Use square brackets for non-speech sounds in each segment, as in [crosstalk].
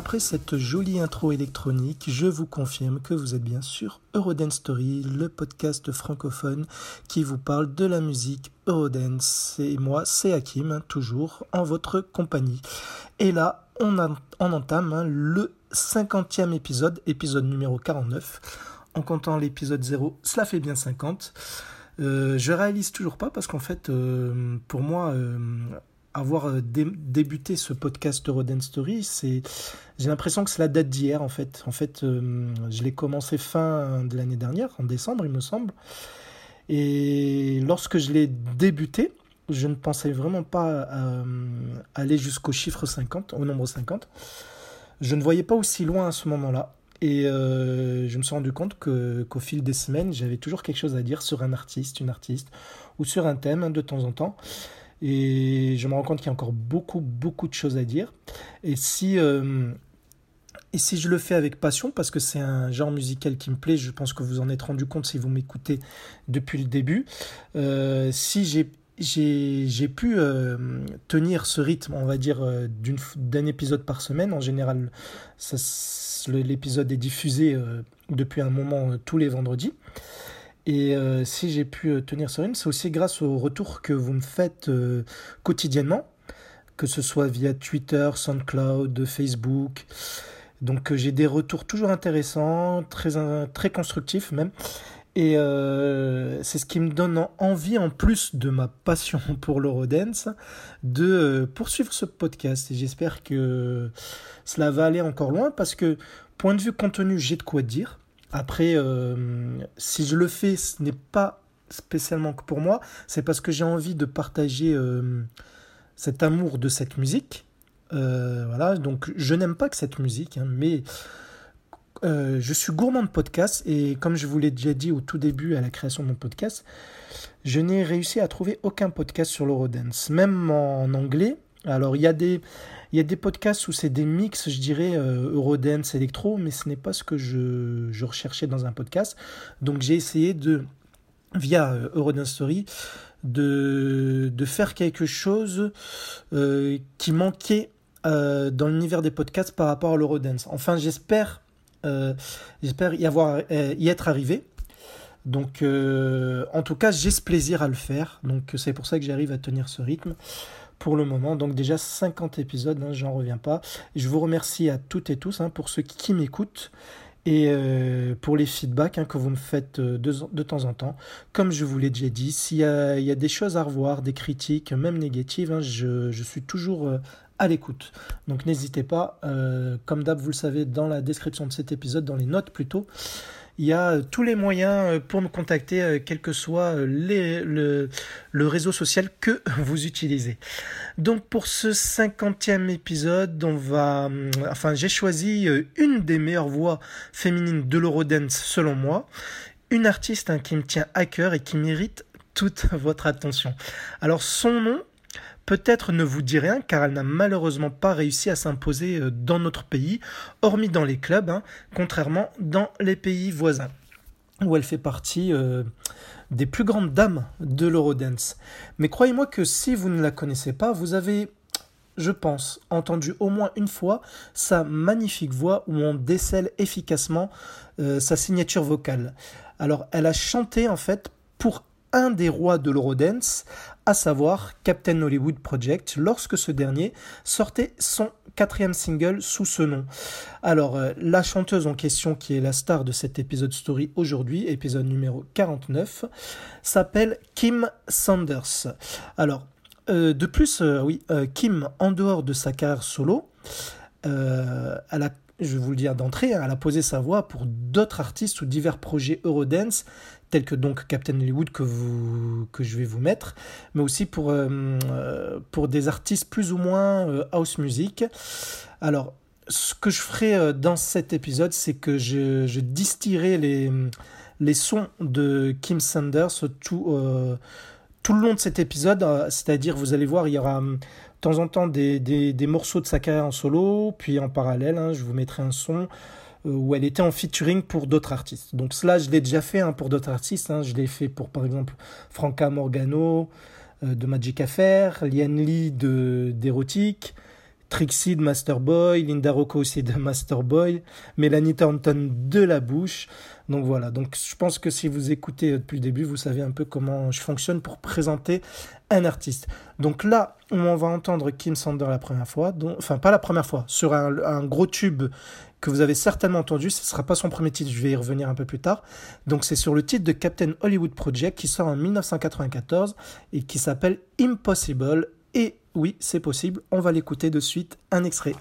après cette jolie intro électronique, je vous confirme que vous êtes bien sûr Eurodance Story, le podcast francophone qui vous parle de la musique Eurodance. Et moi, c'est Hakim, toujours en votre compagnie. Et là, on, entame hein, le 50e épisode, épisode numéro 49. En comptant l'épisode 0, cela fait bien 50. Euh, je réalise toujours pas parce qu'en fait, euh, pour moi, euh, avoir euh, débuté ce podcast Rodent Story, c'est j'ai l'impression que c'est la date d'hier en fait. En fait, euh, je l'ai commencé fin de l'année dernière, en décembre il me semble. Et lorsque je l'ai débuté, je ne pensais vraiment pas euh, aller jusqu'au chiffre 50, au nombre 50. Je ne voyais pas aussi loin à ce moment-là. Et je me suis rendu compte qu'au fil des semaines, j'avais toujours quelque chose à dire sur un artiste, une artiste, ou sur un thème hein, de temps en temps. Et je me rends compte qu'il y a encore beaucoup, beaucoup de choses à dire. Et si, euh, et si je le fais avec passion, parce que c'est un genre musical qui me plaît, je pense que vous en êtes rendu compte si vous m'écoutez depuis le début, euh, si j'ai j'ai pu euh, tenir ce rythme, on va dire, d'un épisode par semaine. En général, l'épisode est diffusé depuis un moment tous les vendredis. Et euh, si j'ai pu euh, tenir ce rythme, c'est aussi grâce aux retours que vous me faites euh, quotidiennement, que ce soit via Twitter, SoundCloud, Facebook. Donc j'ai des retours toujours intéressants, très, très constructifs même. Et c'est ce qui me donne envie, en plus de ma passion [laughs] pour l'Eurodance, de poursuivre ce podcast. Et j'espère que cela va aller encore loin parce que, point de vue contenu, j'ai de quoi dire. Après, euh, si je le fais, ce n'est pas spécialement que pour moi, c'est parce que j'ai envie de partager euh, cet amour de cette musique. Euh, voilà, donc je n'aime pas que cette musique, hein, mais je suis gourmand de podcasts et comme je vous l'ai déjà dit au tout début à la création de mon podcast, je n'ai réussi à trouver aucun podcast sur l'Eurodance, même en anglais. Alors il y a des il y a des podcasts où c'est des mix, je dirais, euh, Eurodance, électro, mais ce n'est pas ce que je, recherchais dans un podcast. Donc j'ai essayé de, via euh, Eurodance Story, de, faire quelque chose euh, qui manquait dans l'univers des podcasts par rapport à l'Eurodance. Enfin, j'espère j'espère y, avoir, y être arrivé. Donc, en tout cas, j'ai ce plaisir à le faire. Donc, c'est pour ça que j'arrive à tenir ce rythme pour le moment. Donc déjà 50 épisodes, hein, j'en reviens pas. Je vous remercie à toutes et tous hein, pour ceux qui m'écoutent et euh, pour les feedbacks hein, que vous me faites euh, de, temps en temps. Comme je vous l'ai déjà dit, s'il y, a des choses à revoir, des critiques, même négatives, je, suis toujours euh, à l'écoute. Donc n'hésitez pas, comme d'hab, vous le savez, dans la description de cet épisode, dans les notes plutôt, il y a tous les moyens euh, pour me contacter, euh, quel que soit euh, le, réseau social que [laughs] vous utilisez. Donc pour ce 50e épisode, on va, enfin j'ai choisi une des meilleures voix féminines de l'Eurodance selon moi, une artiste hein, qui me tient à cœur et qui mérite toute [laughs] votre attention. Alors son nom, peut-être ne vous dit rien car elle n'a malheureusement pas réussi à s'imposer euh, dans notre pays, hormis dans les clubs, hein, contrairement dans les pays voisins, où elle fait partie euh, des plus grandes dames de l'Eurodance. Mais croyez-moi que si vous ne la connaissez pas, vous avez je pense, entendu au moins une fois sa magnifique voix où on décèle efficacement euh, sa signature vocale. Alors, elle a chanté en fait pour un des rois de l'Eurodance, à savoir Captain Hollywood Project, lorsque ce dernier sortait son quatrième single sous ce nom. Alors, euh, la chanteuse en question, qui est la star de cet épisode story aujourd'hui, épisode numéro 49, s'appelle Kim Sanders. Alors, euh, de plus, euh, oui, Kim, en dehors de sa carrière solo, je vous le dire d'entrée, hein, elle a posé sa voix pour d'autres artistes ou divers projets Eurodance, tels que donc Captain Hollywood que, vous, que je vais vous mettre, mais aussi pour, euh, euh, pour des artistes plus ou moins euh, house music. Alors, ce que je ferai dans cet épisode, c'est que je, je distillerai les, les sons de Kim Sanders tout, tout le long de cet épisode, c'est-à-dire vous allez voir, il y aura de temps en temps des, des, morceaux de sa carrière en solo, puis en parallèle, hein, je vous mettrai un son où elle était en featuring pour d'autres artistes. Donc cela, je l'ai déjà fait hein, pour d'autres artistes. Hein. Je l'ai fait pour, par exemple, Franca Morgano euh, de Magic Affair, Lian Lee de d'Erotic, Trixie de Masterboy, Linda Rocco aussi de Masterboy, Melanie Thornton de La Bouche. Donc voilà, donc je pense que si vous écoutez depuis le début, vous savez un peu comment je fonctionne pour présenter un artiste. Donc là, on va entendre Kim Sander la première fois, enfin pas la première fois, sur un, gros tube que vous avez certainement entendu, ce ne sera pas son premier titre, je vais y revenir un peu plus tard. Donc c'est sur le titre de Captain Hollywood Project qui sort en 1994 et qui s'appelle Impossible. Et oui, c'est possible, on va l'écouter de suite, un extrait.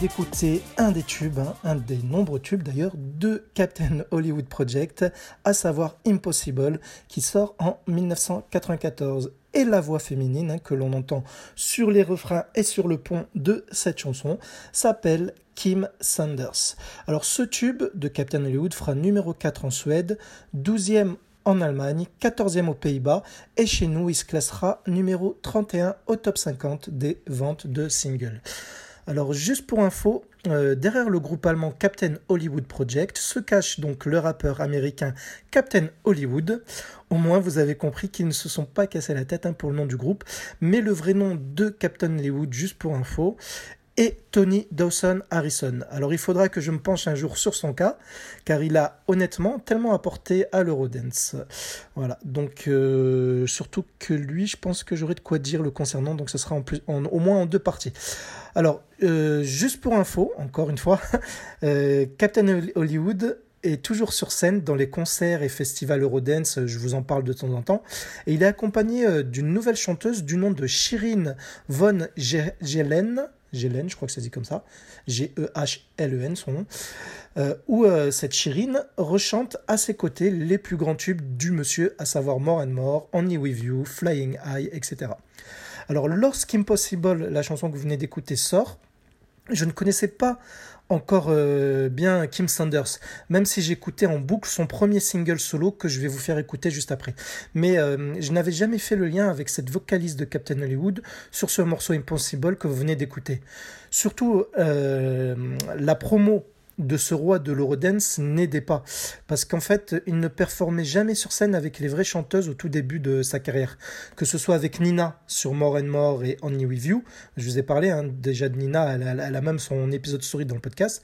D'écouter un des tubes, hein, un des nombreux tubes d'ailleurs, de Captain Hollywood Project, à savoir Impossible, qui sort en 1994. Et la voix féminine hein, que l'on entend sur les refrains et sur le pont de cette chanson s'appelle Kim Sanders. Alors ce tube de Captain Hollywood fera numéro 4 en Suède, 12e en Allemagne, 14e aux Pays-Bas et chez nous il se classera numéro 31 au top 50 des ventes de singles. Alors juste pour info, euh, derrière le groupe allemand Captain Hollywood Project se cache donc le rappeur américain Captain Hollywood. Au moins vous avez compris qu'ils ne se sont pas cassés la tête hein, pour le nom du groupe, mais le vrai nom de Captain Hollywood, juste pour info, et Tony Dawson Harrison. Alors il faudra que je me penche un jour sur son cas, car il a honnêtement tellement apporté à l'Eurodance. Voilà, donc euh, surtout que lui, je pense que j'aurai de quoi dire le concernant, donc ce sera en plus, au moins en deux parties. Alors, euh, juste pour info, encore une fois, [laughs] euh, Captain Hollywood est toujours sur scène dans les concerts et festivals Eurodance, je vous en parle de temps en temps, et il est accompagné d'une nouvelle chanteuse du nom de Shirin von Gelen, Gelen, je crois que ça dit comme ça, G-E-H-L-E-N son nom, euh, où euh, cette Chirine rechante à ses côtés les plus grands tubes du monsieur, à savoir More and More, Only With You, Flying High, etc. Alors lorsqu'Impossible, la chanson que vous venez d'écouter, sort, je ne connaissais pas encore euh, bien Kim Sanders, même si j'écoutais en boucle son premier single solo que je vais vous faire écouter juste après. Mais euh, je n'avais jamais fait le lien avec cette vocaliste de Captain Hollywood sur ce morceau Impossible que vous venez d'écouter. Surtout euh, la promo de ce roi de l'Eurodance n'aidait pas. Parce qu'en fait, il ne performait jamais sur scène avec les vraies chanteuses au tout début de sa carrière. Que ce soit avec Nina sur More and More et Only With You, je vous ai parlé hein, déjà de Nina, elle, a même son épisode story dans le podcast,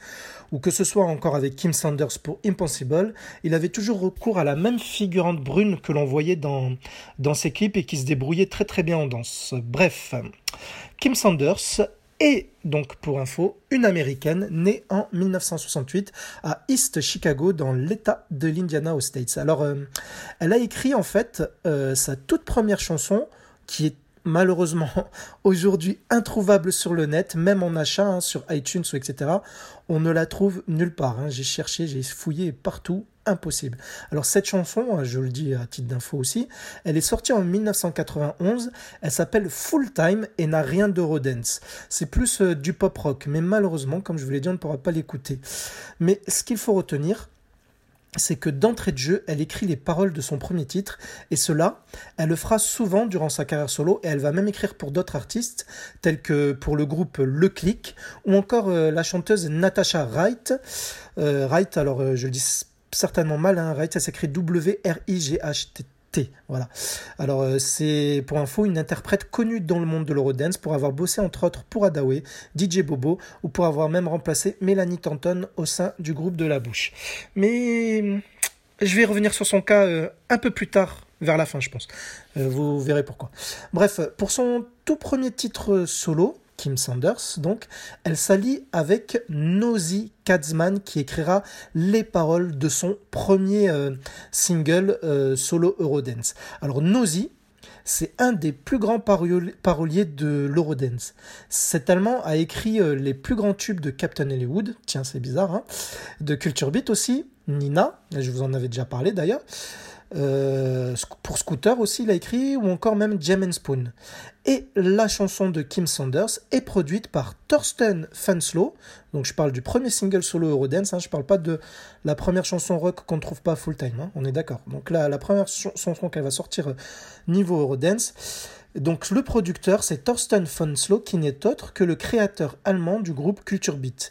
ou que ce soit encore avec Kim Sanders pour Impossible, il avait toujours recours à la même figurante brune que l'on voyait dans, dans ses clips et qui se débrouillait très très bien en danse. Bref, Kim Sanders est donc pour info une américaine née en 1968 à East Chicago dans l'état de l'Indiana aux States. Alors euh, elle a écrit en fait euh, sa toute première chanson qui est malheureusement [laughs] aujourd'hui introuvable sur le net, même en achat hein, sur iTunes ou etc. On ne la trouve nulle part. Hein. J'ai cherché, j'ai fouillé partout, impossible. Alors cette chanson, je le dis à titre d'info aussi, elle est sortie en 1991, elle s'appelle Full Time et n'a rien d'Eurodance. C'est plus euh, du pop rock, mais malheureusement, comme je vous l'ai dit, on ne pourra pas l'écouter. Mais ce qu'il faut retenir, c'est que d'entrée de jeu, elle écrit les paroles de son premier titre, et cela, elle le fera souvent durant sa carrière solo, et elle va même écrire pour d'autres artistes, tels que pour le groupe Le Click, ou encore euh, la chanteuse Natasha Wright. Euh, Wright, alors euh, je le dis certainement mal, hein, Wright, ça s'écrit W-R-I-G-H-T. Voilà. Alors euh, c'est pour info une interprète connue dans le monde de l'Eurodance pour avoir bossé entre autres pour Adaway, DJ Bobo ou pour avoir même remplacé Mélanie Tanton au sein du groupe de La Bouche. Mais je vais revenir sur son cas euh, un peu plus tard vers la fin je pense. Euh, vous verrez pourquoi. Bref, pour son tout premier titre solo, Kim Sanders, donc, elle s'allie avec Nosy Katzman qui écrira les paroles de son premier euh, single euh, solo Eurodance. Alors Nosy, c'est un des plus grands paroliers de l'Eurodance. Cet Allemand a écrit euh, les plus grands tubes de Captain Hollywood, tiens c'est bizarre, hein, de Culture Beat aussi, Nina, je vous en avais déjà parlé d'ailleurs, pour Scooter aussi, il a écrit, ou encore même Jam Spoon. Et la chanson de Kim Sanders est produite par Thorsten Fanslow. Donc je parle du premier single solo Eurodance, hein, je parle pas de la première chanson rock qu'on ne trouve pas full time, hein, on est d'accord. Donc là, la première chanson qu'elle va sortir euh, niveau Eurodance. Donc le producteur, c'est Thorsten Fanslow, qui n'est autre que le créateur allemand du groupe Culture Beat.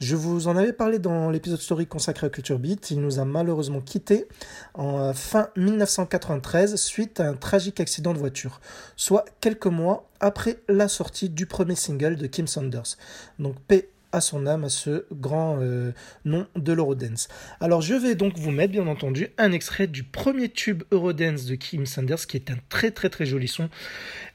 Je vous en avais parlé dans l'épisode story consacré à Culture Beat. Il nous a malheureusement quitté en euh, fin 1993 suite à un tragique accident de voiture, soit quelques mois après la sortie du premier single de Kim Sanders. Donc paix son âme à ce grand euh, nom de l'Eurodance. Alors je vais donc vous mettre bien entendu un extrait du premier tube Eurodance de Kim Sanders qui est un très très très joli son.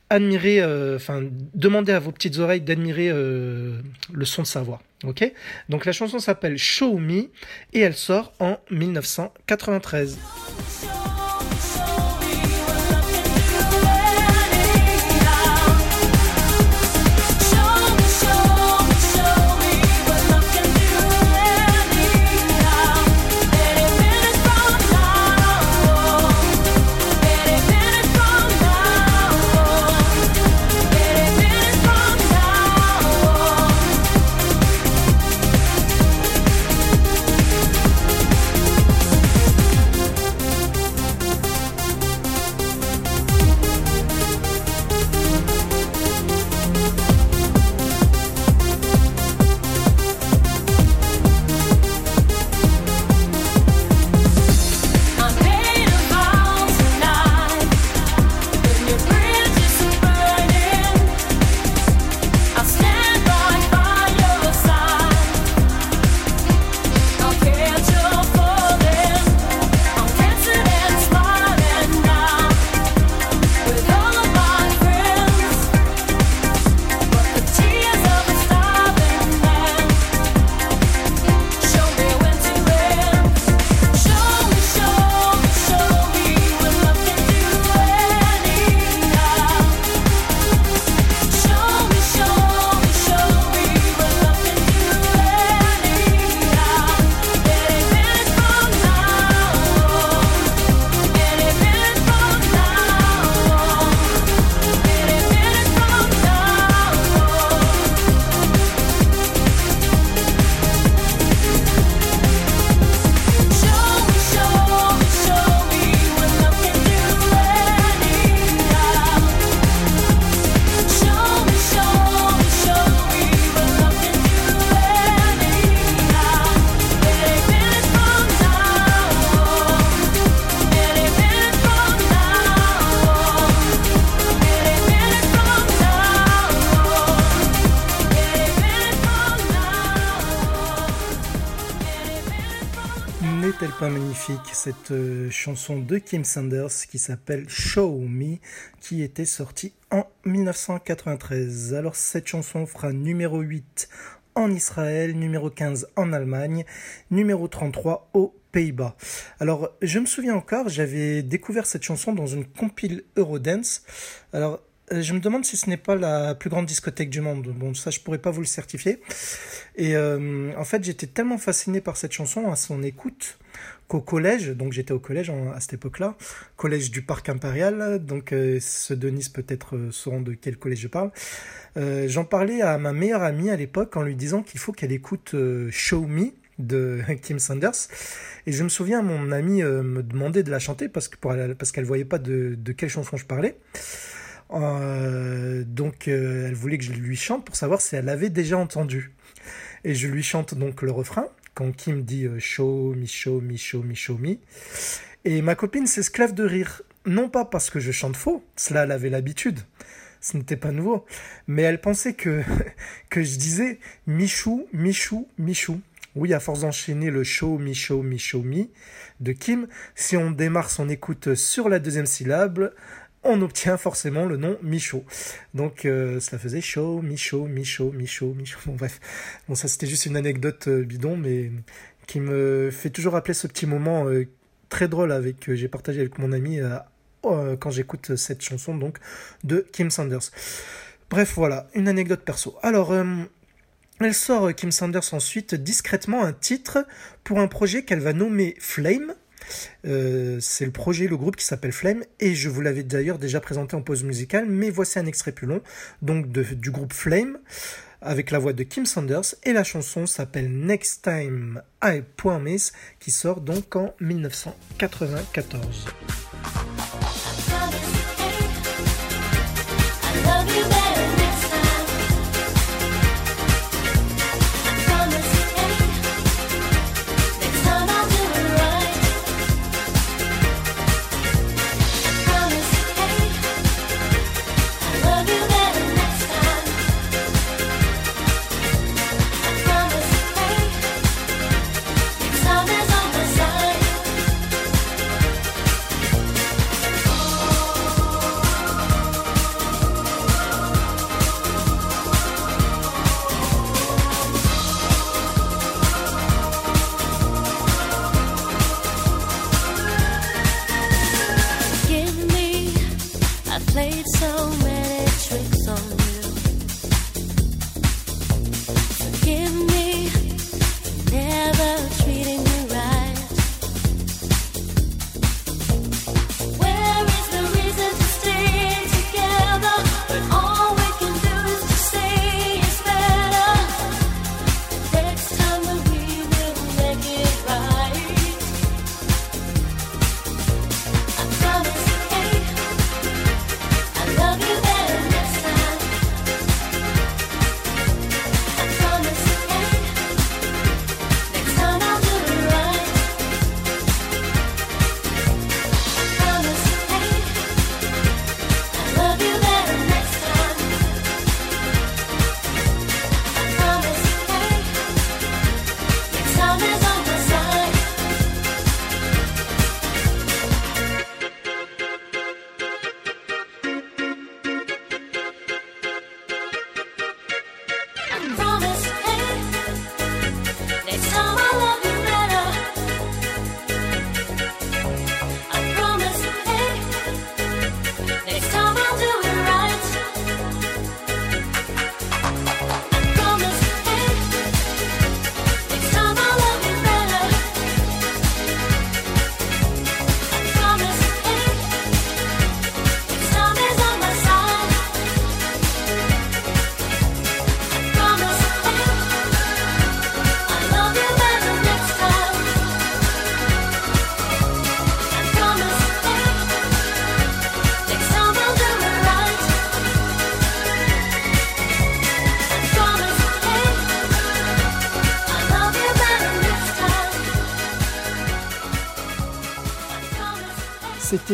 Admirez, euh, enfin demandez à vos petites oreilles d'admirer euh, le son de sa voix. Ok? Donc la chanson s'appelle Show Me et elle sort en 1993. Cette euh, chanson de Kim Sanders qui s'appelle Show Me qui était sortie en 1993 Alors cette chanson fera numéro 8 en Israël, numéro 15 en Allemagne, numéro 33 aux Pays-Bas. Alors je me souviens encore, j'avais découvert cette chanson dans une compile Eurodance. Alors euh, je me demande si ce n'est pas la plus grande discothèque du monde. Bon, ça, je pourrais pas vous le certifier. Et euh, en fait, j'étais tellement fasciné par cette chanson à son écoute qu'au collège, donc j'étais au collège à cette époque-là, collège du Parc Impérial, donc euh, ceux de Nice peut-être sauront de quel collège je parle. J'en parlais à ma meilleure amie à l'époque en lui disant qu'il faut qu'elle écoute Show Me de [laughs] Kim Sanders. Et je me souviens, mon amie me demandait de la chanter parce que parce qu'elle voyait pas de, de quelle chanson je parlais. Euh, donc euh, elle voulait que je lui chante pour savoir si elle avait déjà entendu. Et je lui chante donc le refrain quand Kim dit euh, show me, show me, show. Et ma copine s'esclave de rire. Non pas parce que je chante faux, cela elle avait l'habitude, ce n'était pas nouveau, mais elle pensait que, [laughs] je disais Michou, Michou, Michou. Oui, à force d'enchaîner le show, me, show, show me de Kim, si on démarre son écoute sur la deuxième syllabe, on obtient forcément le nom Michaud. Donc euh, cela faisait chaud, Michaud, Michaud, Michaud, Michaud. Bon bref, bon ça c'était juste une anecdote euh, bidon, mais qui me fait toujours rappeler ce petit moment euh, très drôle avec que j'ai partagé avec mon ami quand j'écoute cette chanson donc de Kim Sanders. Bref voilà, une anecdote perso. Alors elle sort Kim Sanders ensuite discrètement un titre pour un projet qu'elle va nommer Flame euh, c'est le projet, le groupe qui s'appelle Flame, et je vous l'avais d'ailleurs déjà présenté en pause musicale, mais voici un extrait plus long, donc du groupe Flame, avec la voix de Kim Sanders, et la chanson s'appelle Next Time I Promise, qui sort donc en 1994.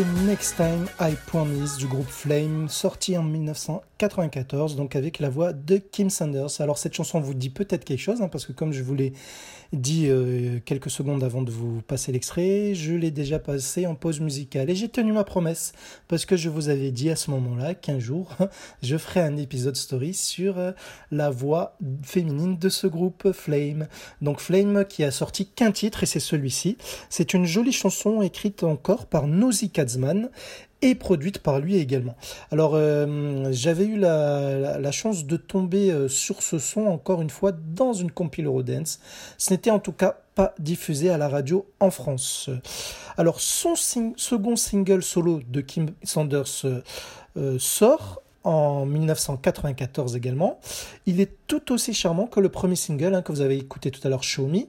Next Time I Promise du groupe Flame, sorti en 1994, donc avec la voix de Kim Sanders. Alors cette chanson vous dit peut-être quelque chose, hein, parce que comme je vous l'ai dit euh, quelques secondes avant de vous passer l'extrait, je l'ai déjà passé en pause musicale et j'ai tenu ma promesse parce que je vous avais dit à ce moment-là qu'un jour [laughs] je ferai un épisode story sur euh, la voix féminine de ce groupe Flame. Donc Flame qui a sorti qu'un titre et c'est celui-ci. C'est une jolie chanson écrite encore par Nosy Katzman produite par lui également. Alors euh, j'avais eu la, chance de tomber euh, sur ce son encore une fois dans une compil Eurodance. Ce n'était en tout cas pas diffusé à la radio en France. Alors son second single solo de Kim Sanders euh, sort en 1994 également. Il est tout aussi charmant que le premier single hein, que vous avez écouté tout à l'heure, Show Me.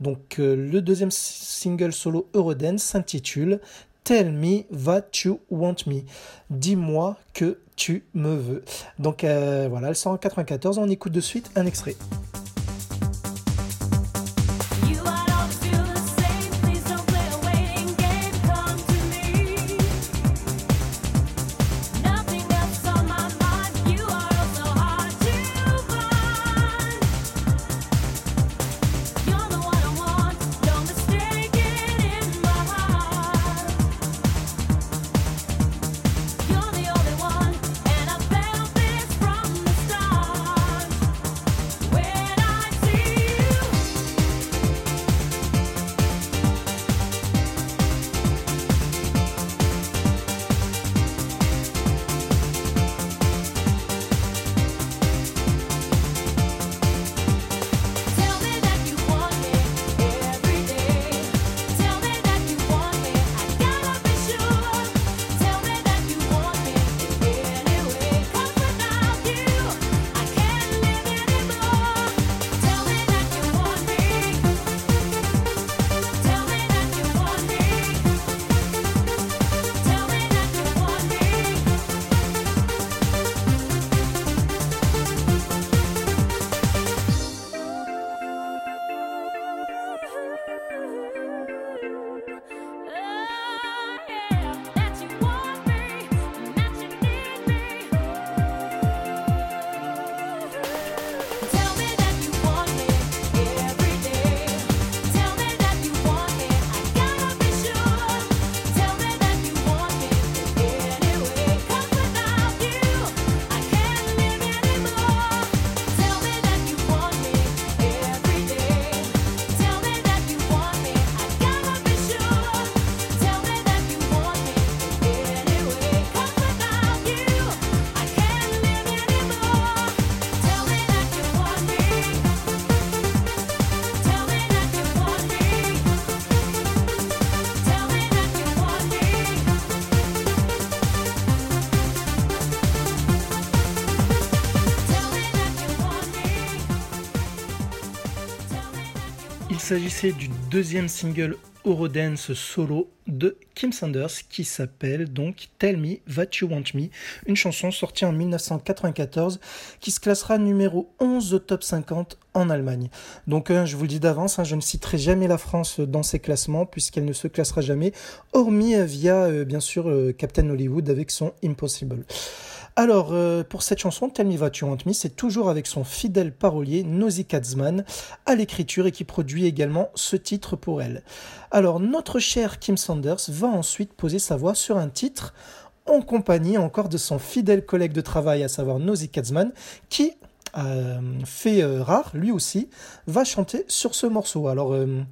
Donc le deuxième single solo Eurodance s'intitule Tell me what you want me. Dis-moi que tu me veux. Donc euh, voilà, elle sort en 94. On écoute de suite un extrait. S'agissait du deuxième single Eurodance solo de Kim Sanders qui s'appelle donc Tell Me That You Want Me, une chanson sortie en 1994 qui se classera numéro 11 au top 50 en Allemagne. Donc euh, je vous le dis d'avance, hein, je ne citerai jamais la France dans ces classements puisqu'elle ne se classera jamais, hormis euh, via euh, bien sûr Captain Hollywood avec son Impossible. Alors, euh, pour cette chanson, Tell Me What You Want Me, c'est toujours avec son fidèle parolier Nosy Katzman à l'écriture et qui produit également ce titre pour elle. Alors, notre cher Kim Sanders va ensuite poser sa voix sur un titre en compagnie encore de son fidèle collègue de travail, à savoir Nosy Katzman, qui, euh, fait euh, rare, lui aussi, va chanter sur ce morceau. Alors, euh,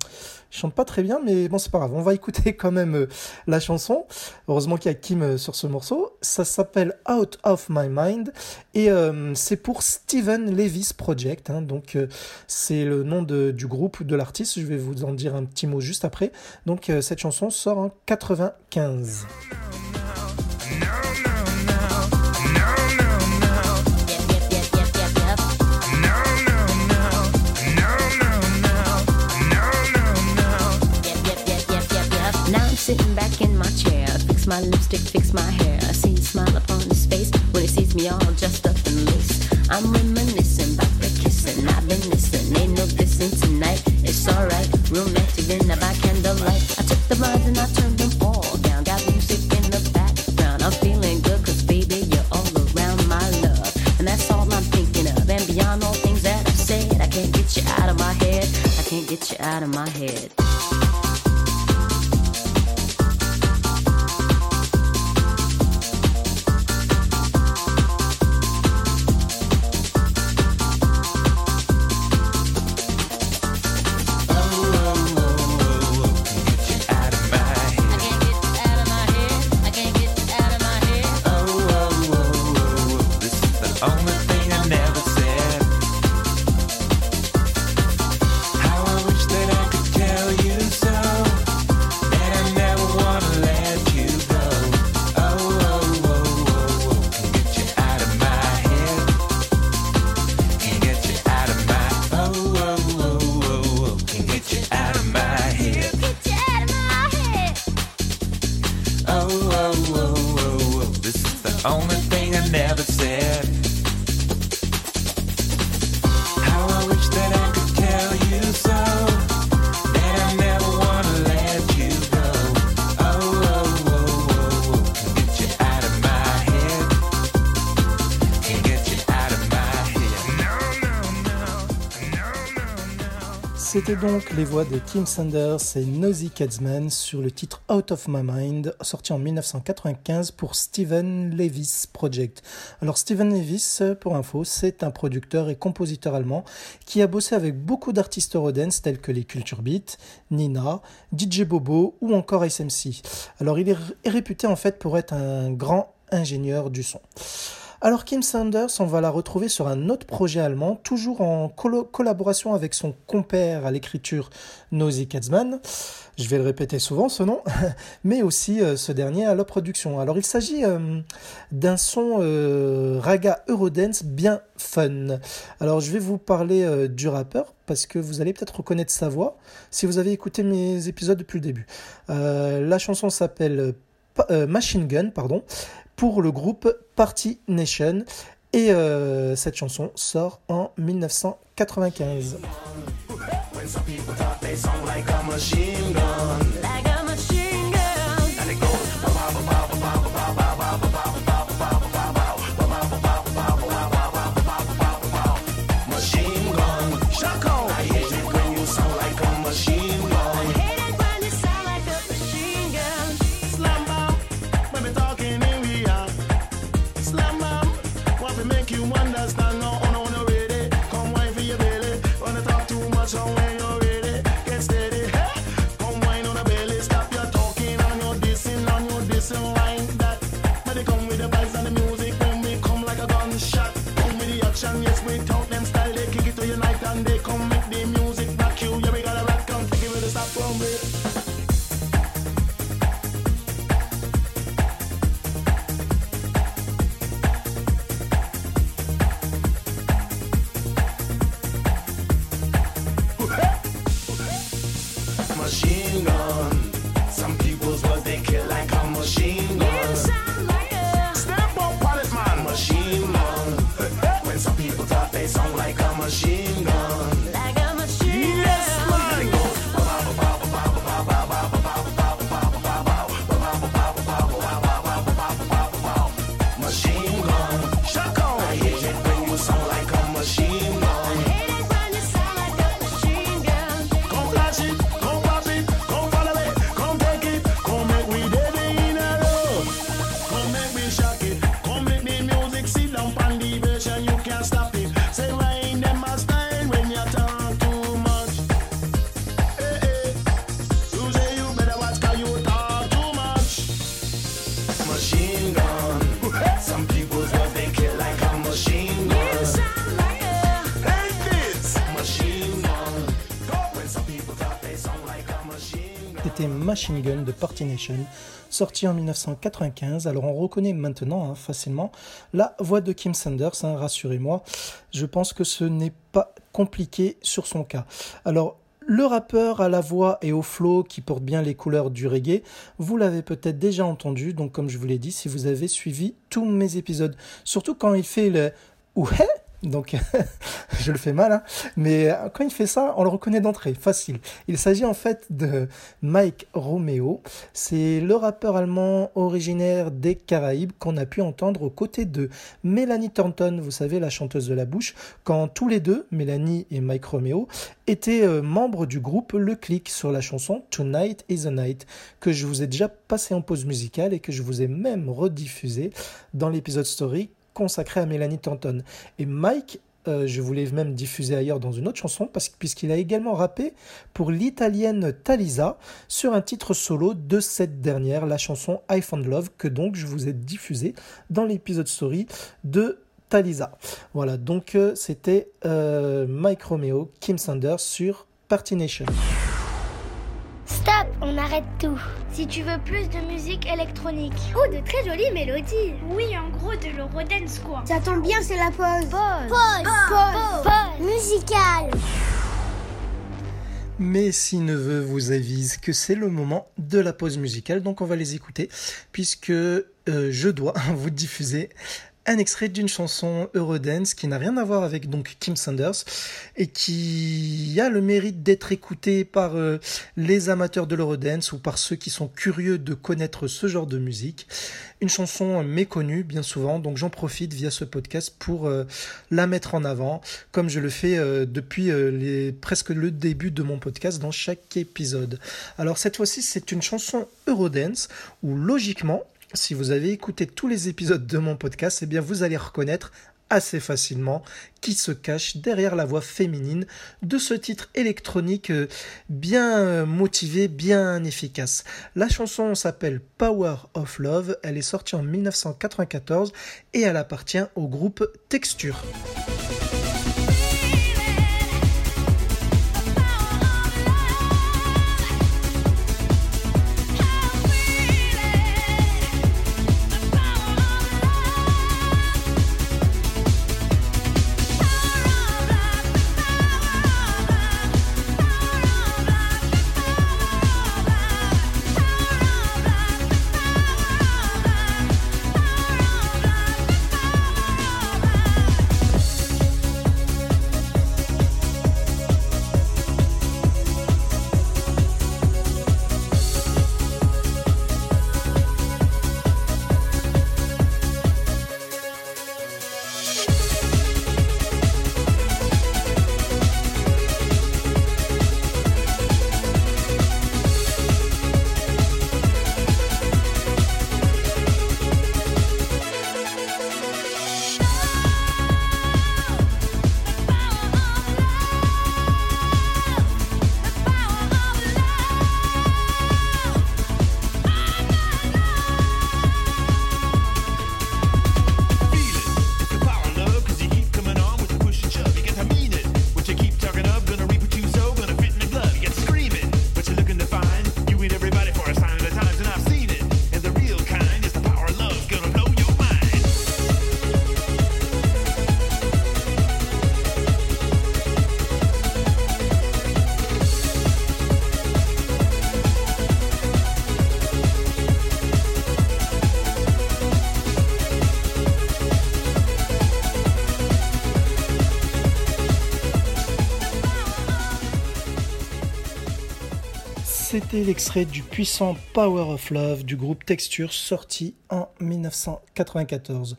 il chante pas très bien, mais bon, c'est pas grave. On va [laughs] écouter quand même la chanson. Heureusement qu'il y a Kim sur ce morceau. Ça s'appelle Out of My Mind et c'est pour Steven Levis Project. Hein. donc, c'est le nom du groupe, de l'artiste. Je vais vous en dire un petit mot juste après. Donc, cette chanson sort en 95. Sitting back in my chair, fix my lipstick, fix my hair. I see a smile upon his face when he sees me all dressed up in lace. I'm reminiscing about the kissing I've been missing. Ain't no dissing tonight, it's alright. Romantic in dinner by candlelight. I took the blinds and I turned them all down. Got music in the background. I'm feeling good cause baby, you're all around my love. And that's all I'm thinking of. And beyond all things that I've said, I can't get you out of my head. I can't get you out of my head. C'était donc les voix de Kim Sanders et Nosy Cadsman sur le titre Out of My Mind, sorti en 1995 pour Steven Levis Project. Alors Steven Levis, pour info, c'est un producteur et compositeur allemand qui a bossé avec beaucoup d'artistes eurodance tels que les Culture Beat, Nina, DJ Bobo ou encore SMC. Alors il est réputé en fait pour être un grand ingénieur du son. Alors Kim Sanders, on va la retrouver sur un autre projet allemand, toujours en collaboration avec son compère à l'écriture Nosy Katzman. Je vais le répéter souvent ce nom, [laughs] mais aussi euh, ce dernier à la production. Alors il s'agit euh, d'un son euh, raga Eurodance bien fun. Alors je vais vous parler du rappeur parce que vous allez peut-être reconnaître sa voix si vous avez écouté mes épisodes depuis le début. la chanson s'appelle Machine Gun, pardon pour le groupe Party Nation. Et euh, cette chanson sort en 1995. De Party Nation, sorti en 1995. Alors on reconnaît maintenant hein, facilement la voix de Kim Sanders, hein, rassurez-moi. Je pense que ce n'est pas compliqué sur son cas. Alors le rappeur à la voix et au flow qui porte bien les couleurs du reggae, vous l'avez peut-être déjà entendu, donc comme je vous l'ai dit, si vous avez suivi tous mes épisodes, surtout quand il fait le ouhé Donc, [laughs] je le fais mal, hein. mais euh, quand il fait ça, on le reconnaît d'entrée, facile. Il s'agit en fait de Mike Romeo. C'est le rappeur allemand originaire des Caraïbes qu'on a pu entendre aux côtés de Melanie Thornton, vous savez, la chanteuse de la bouche, quand tous les deux, Melanie et Mike Romeo, étaient euh, membres du groupe Le Click sur la chanson Tonight is the Night, que je vous ai déjà passé en pause musicale et que je vous ai même rediffusé dans l'épisode story consacré à Mélanie Thornton. Et Mike euh, je voulais même diffuser ailleurs dans une autre chanson, puisqu'il a également rappé pour l'italienne Talisa sur un titre solo de cette dernière, la chanson I Found Love, que donc je vous ai diffusé dans l'épisode story de Talisa. Voilà, donc euh, c'était euh, Mike Romeo, Kim Sanders sur Party Nation. Stop, on arrête tout. Si tu veux plus de musique électronique. Oh, de très jolies mélodies. Oui, en gros, de l'eurodance quoi. Ça tombe bien, c'est la pause. Pause. Pause. Pause. Pause. Musicale. Mes six neveux vous avisent que c'est le moment de la pause musicale, donc on va les écouter, puisque euh, je dois [laughs] vous diffuser un extrait d'une chanson Eurodance qui n'a rien à voir avec donc Kim Sanders et qui a le mérite d'être écoutée par euh, les amateurs de l'Eurodance ou par ceux qui sont curieux de connaître ce genre de musique. Une chanson méconnue bien souvent, donc j'en profite via ce podcast pour euh, la mettre en avant, comme je le fais euh, depuis presque le début de mon podcast dans chaque épisode. Alors cette fois-ci c'est une chanson Eurodance où logiquement si vous avez écouté tous les épisodes de mon podcast, eh bien vous allez reconnaître assez facilement qui se cache derrière la voix féminine de ce titre électronique euh, bien euh, motivé, bien efficace. La chanson s'appelle Power of Love, elle est sortie en 1994 et elle appartient au groupe Texture. C'était l'extrait du puissant Power of Love du groupe Texture sorti en 1994.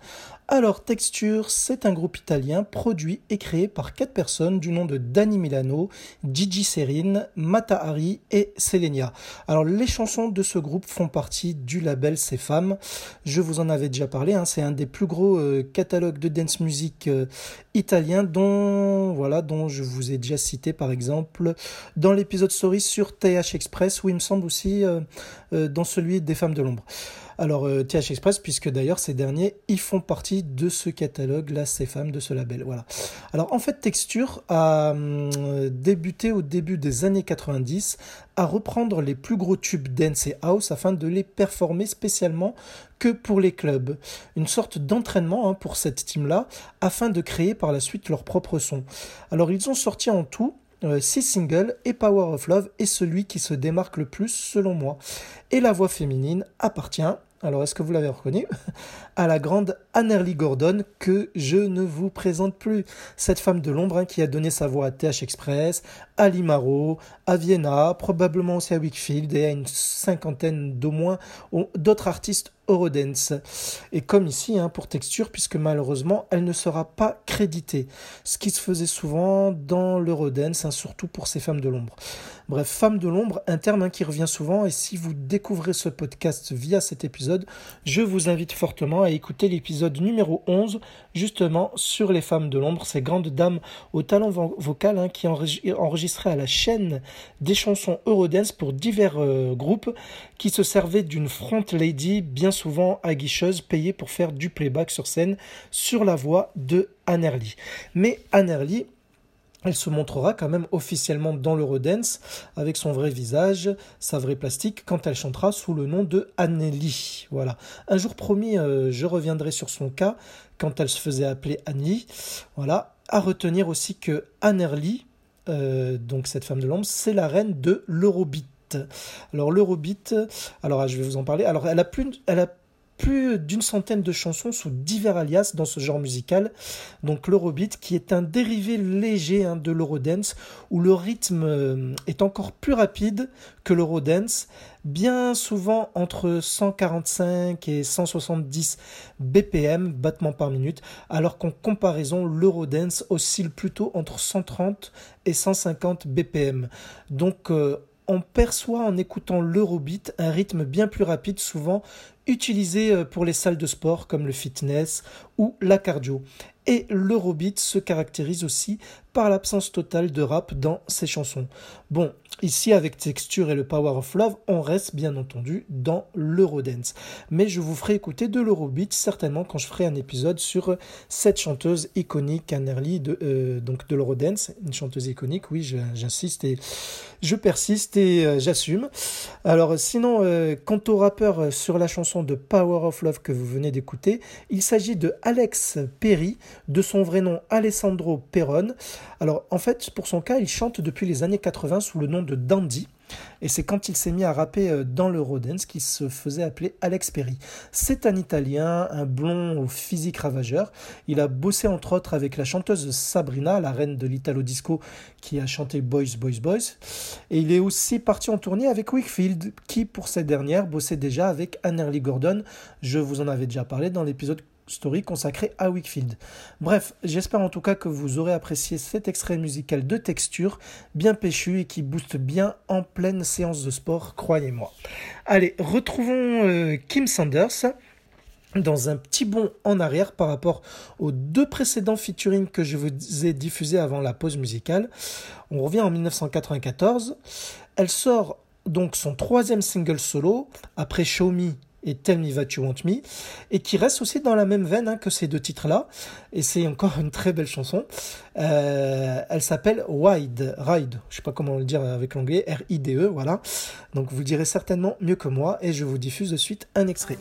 Alors Texture, c'est un groupe italien produit et créé par quatre personnes du nom de Danny Milano, Gigi Serine, Mata Hari et Selenia. Alors les chansons de ce groupe font partie du label C'est Femmes. Je vous en avais déjà parlé, hein, c'est un des plus gros euh, catalogues de dance music euh, italien dont voilà dont je vous ai déjà cité par exemple dans l'épisode story sur TH Express où il me semble aussi euh, dans celui des femmes de l'ombre. Alors TH euh, Express, puisque d'ailleurs ces derniers, ils font partie de ce catalogue, là, ces femmes de ce label. Voilà. Alors en fait, Texture a hum, débuté au début des années 90 à reprendre les plus gros tubes dance et house afin de les performer spécialement que pour les clubs. Une sorte d'entraînement hein, pour cette team-là afin de créer par la suite leur propre son. Alors ils ont sorti en tout 6 singles et Power of Love est celui qui se démarque le plus selon moi. Et la voix féminine appartient alors est-ce que vous l'avez reconnu? À la grande Annerly Gordon que je ne vous présente plus. Cette femme de l'ombre hein, qui a donné sa voix à TH Express, à Limaro, à Vienna, probablement aussi à Wickfield et à une cinquantaine d'au moins d'autres artistes Eurodance. Et comme ici, hein, pour texture, puisque malheureusement, elle ne sera pas créditée. Ce qui se faisait souvent dans l'Eurodance, hein, surtout pour ces femmes de l'ombre. Bref, femme de l'ombre, un terme qui revient souvent. Et si vous découvrez ce podcast via cet épisode, je vous invite fortement à écouter l'épisode numéro 11, justement sur les femmes de l'ombre, ces grandes dames au talent vocal qui enregistraient à la chaîne des chansons Eurodance pour divers euh, groupes qui se servaient d'une front lady bien souvent aguicheuse payée pour faire du playback sur scène sur la voix de Annerly. Mais Annerly, elle se montrera quand même officiellement dans l'Eurodance avec son vrai visage, sa vraie plastique, quand elle chantera sous le nom de Anneli. Voilà. Un jour promis, euh, je reviendrai sur son cas quand elle se faisait appeler Annie. Voilà. À retenir aussi que Annerly, euh, donc cette femme de l'ombre, c'est la reine de l'Eurobeat. Alors l'Eurobeat, alors je vais vous en parler. Alors elle a plus, elle plus d'une centaine de chansons sous divers alias dans ce genre musical. Donc l'Eurobeat qui est un dérivé léger hein, de l'Eurodance où le rythme euh, est encore plus rapide que l'Eurodance, bien souvent entre 145 et 170 BPM, battements par minute, alors qu'en comparaison l'Eurodance oscille plutôt entre 130 et 150 BPM. Donc euh, on perçoit en écoutant l'Eurobeat un rythme bien plus rapide, souvent utilisé euh, pour les salles de sport comme le fitness ou la cardio. Et l'Eurobeat se caractérise aussi par l'absence totale de rap dans ses chansons. Bon, ici avec Texture et le Power of Love, on reste bien entendu dans l'Eurodance. Mais je vous ferai écouter de l'Eurobeat certainement quand je ferai un épisode sur cette chanteuse iconique, Annerly, de, euh, donc de l'Eurodance. Une chanteuse iconique, oui, j'insiste et je persiste et euh, j'assume. Alors sinon, euh, quant au rappeur sur la chanson de Power of Love que vous venez d'écouter, il s'agit de Alex Perry, de son vrai nom Alessandro Perron. Alors en fait, pour son cas, il chante depuis les années 80 sous le nom de Dandy. Et c'est quand il s'est mis à rapper euh, dans le Rodens qu'il se faisait appeler Alex Perry. C'est un Italien, un blond au physique ravageur. Il a bossé entre autres avec la chanteuse Sabrina, la reine de l'Italo Disco, qui a chanté Boys, Boys, Boys. Et il est aussi parti en tournée avec Wickfield, qui pour cette dernière bossait déjà avec Annerly Gordon. Je vous en avais déjà parlé dans l'épisode story consacrée à Wickfield. Bref, j'espère en tout cas que vous aurez apprécié cet extrait musical de texture, bien péchu et qui booste bien en pleine séance de sport, croyez-moi. Allez, retrouvons euh, Kim Sanders dans un petit bond en arrière par rapport aux deux précédents featuring que je vous ai diffusés avant la pause musicale. On revient en 1994. Elle sort donc son troisième single solo après Show Me et Tell Me That You Want Me, et qui reste aussi dans la même veine hein, que ces deux titres-là, et c'est encore une très belle chanson. Euh, elle s'appelle Wide, Ride, je sais pas comment le dire avec l'anglais, R-I-D-E, voilà. Donc vous le direz certainement mieux que moi, et je vous diffuse de suite un extrait.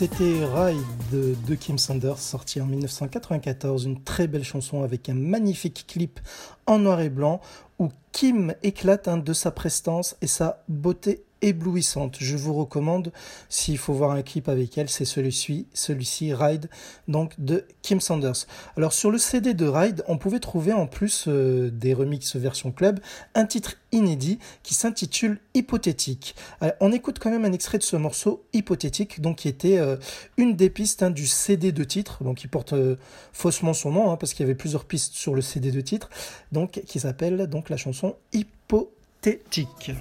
C'était Ride de, Kim Sanders, sorti en 1994, une très belle chanson avec un magnifique clip en noir et blanc où Kim éclate hein, de sa prestance et sa beauté éblouissante. Je vous recommande, s'il faut voir un clip avec elle, c'est celui-ci, celui-ci, Ride, donc de Kim Sanders. Alors sur le CD de Ride, on pouvait trouver en plus euh, des remixes version club, un titre inédit qui s'intitule Hypothétique. on écoute quand même un extrait de ce morceau Hypothétique, donc qui était euh, une des pistes hein, du CD de titre, donc qui porte euh, faussement son nom, hein, parce qu'il y avait plusieurs pistes sur le CD de titre, donc qui s'appelle donc la chanson Hypothétique.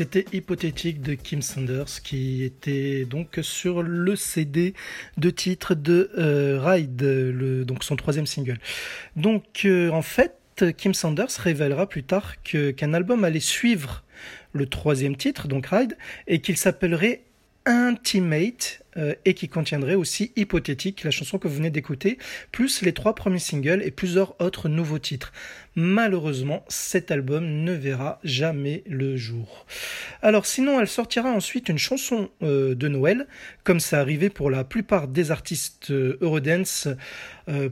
C'était Hypothétique de Kim Sanders qui était donc sur le CD de titre de euh, Ride, donc son troisième single. Donc euh, en fait, Kim Sanders révélera plus tard qu'un album allait suivre le troisième titre, donc Ride, et qu'il s'appellerait Intimate euh, et qui contiendrait aussi Hypothétique, la chanson que vous venez d'écouter, plus les trois premiers singles et plusieurs autres nouveaux titres. Malheureusement, cet album ne verra jamais le jour. Alors sinon, elle sortira ensuite une chanson euh, de Noël, comme ça arrivait pour la plupart des artistes euh, Eurodance,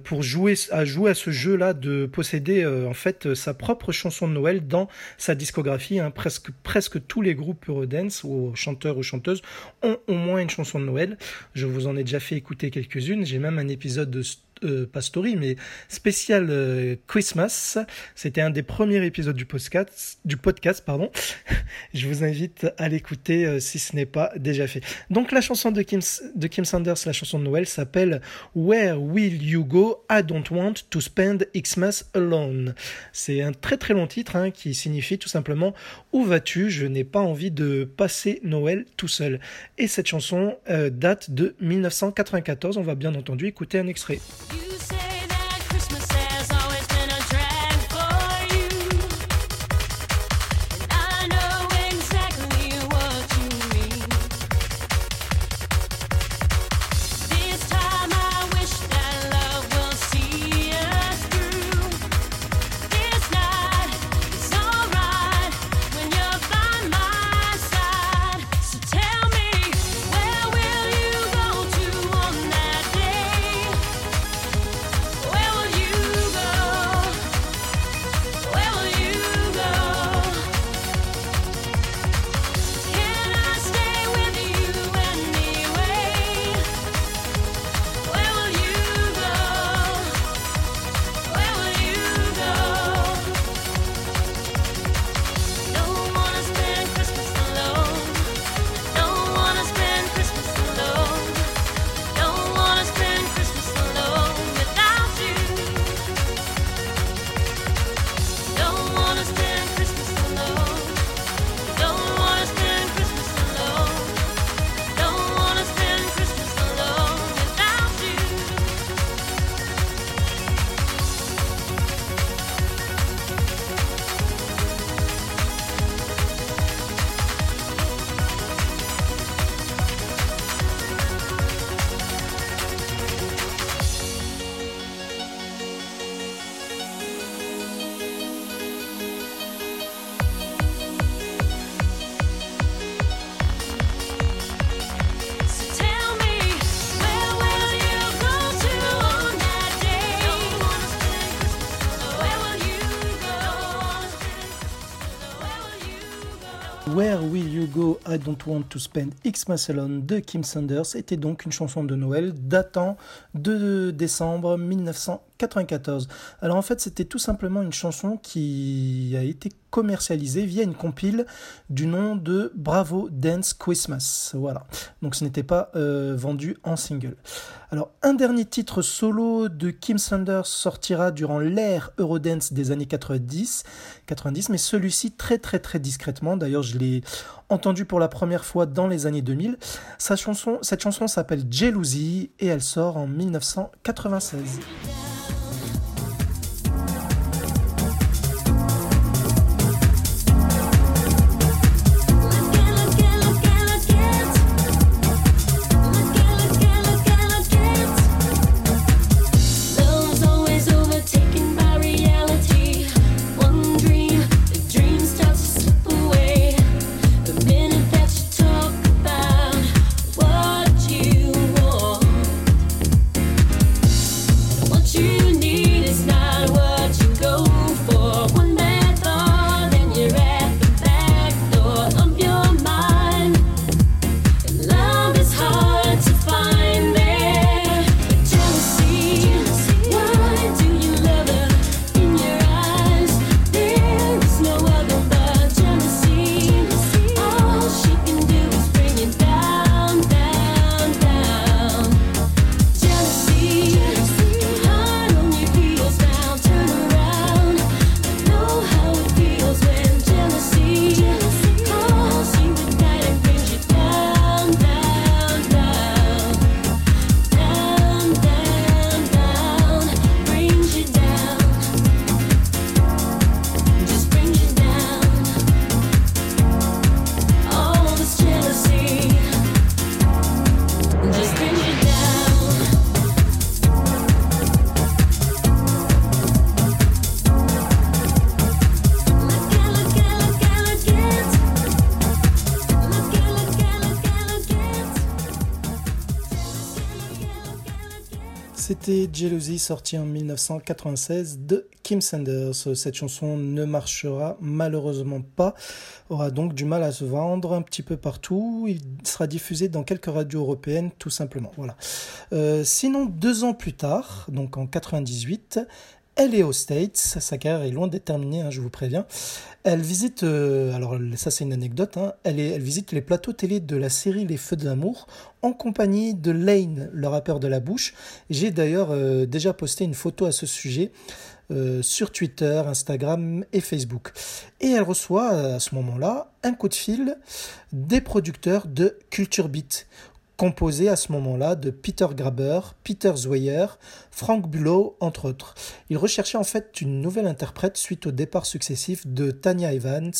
pour jouer à jouer à ce jeu-là de posséder en fait sa propre chanson de Noël dans sa discographie. Hein. Presque presque tous les groupes Eurodance ou chanteurs ou chanteuses ont au moins une chanson de Noël. Je vous en ai déjà fait écouter quelques-unes. J'ai même un épisode de euh, pas story, mais spécial euh, Christmas. C'était un des premiers épisodes du podcast, du podcast pardon. [laughs] Je vous invite à l'écouter euh, si ce n'est pas déjà fait. Donc la chanson de Kim, de Kim Sanders, la chanson de Noël, s'appelle Where Will You Go? I Don't Want to Spend Xmas Alone. C'est un très très long titre hein, qui signifie tout simplement Où vas-tu? Je n'ai pas envie de passer Noël tout seul. Et cette chanson date de 1994. On va bien entendu écouter un extrait. You say Don't Want to Spend Xmas Alone de Kim Sanders était donc une chanson de Noël datant de décembre 1994. Alors en fait c'était tout simplement une chanson qui a été commercialisée via une compile du nom de Bravo Dance Christmas. Voilà. Donc ce n'était pas euh, vendu en single. Alors un dernier titre solo de Kim Sanders sortira durant l'ère Eurodance des années 90, 90 mais celui-ci très très très discrètement. D'ailleurs je l'ai entendu pour la première fois dans les années 2000. Sa chanson, cette chanson s'appelle Jealousy et elle sort en 1996. Jealousy sorti en 1996 de Kim Sanders. Cette chanson ne marchera malheureusement pas, aura donc du mal à se vendre un petit peu partout. Il sera diffusé dans quelques radios européennes tout simplement. Voilà. Euh, sinon, deux ans plus tard, donc en 98, elle est aux States, sa carrière est loin d'être terminée, hein, je vous préviens. Elle visite, euh, alors ça c'est une anecdote, hein, elle, visite les plateaux télé de la série Les Feux de l'amour en compagnie de Lane, le rappeur de la bouche. J'ai d'ailleurs euh, déjà posté une photo à ce sujet. Euh, sur Twitter, Instagram et Facebook. Et elle reçoit à ce moment-là un coup de fil des producteurs de Culture Beat composé à ce moment-là de Peter Graber, Peter Zweyer, Frank Bulow, entre autres. Il recherchait en fait une nouvelle interprète suite au départ successif de Tanya Evans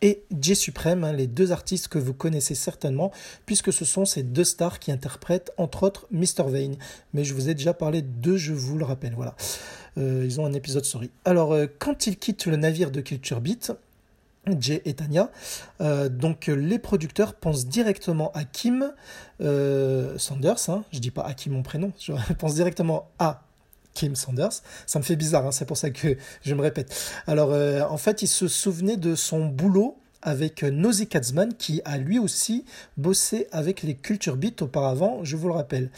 et Jay Supreme, hein, les deux artistes que vous connaissez certainement, puisque ce sont ces deux stars qui interprètent entre autres Mr. Vane. Mais je vous ai déjà parlé d'eux, je vous le rappelle. Voilà. Euh, ils ont un épisode sorry. Alors, euh, quand ils quittent le navire de Culture Beat, Jay et Tanya. Euh, donc les producteurs pensent directement à Kim euh, Sanders. Hein. Je dis pas à Kim mon prénom, je [laughs] pense directement à Kim Sanders. Ça me fait bizarre, hein, c'est pour ça que je me répète. Alors euh, en fait, ils se souvenaient de son boulot avec Nosy Katzman qui a lui aussi bossé avec les Culture Beat auparavant, je vous le rappelle.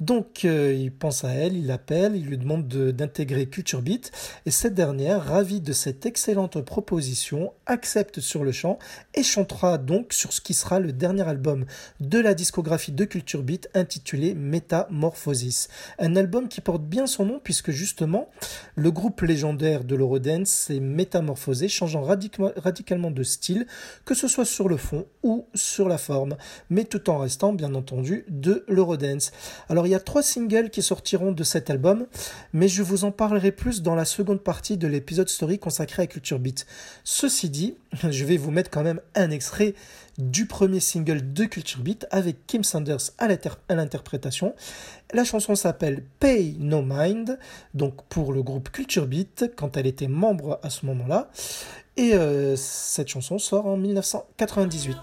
Donc euh, il pense à elle, il l'appelle, il lui demande d'intégrer Culture Beat et cette dernière, ravie de cette excellente proposition, accepte sur le champ et chantera donc sur ce qui sera le dernier album de la discographie de Culture Beat intitulé Metamorphosis. Un album qui porte bien son nom puisque justement le groupe légendaire de l'Eurodance s'est métamorphosé, changeant radicalement de style que ce soit sur le fond ou sur la forme, mais tout en restant bien entendu de l'Eurodance. Alors il y a trois singles qui sortiront de cet album, mais je vous en parlerai plus dans la seconde partie de l'épisode story consacré à Culture Beat. Ceci dit, [laughs] je vais vous mettre quand même un extrait du premier single de Culture Beat avec Kim Sanders à l'interprétation. La chanson s'appelle Pay No Mind, donc pour le groupe Culture Beat, quand elle était membre à ce moment-là. Et euh, cette chanson sort en 1998.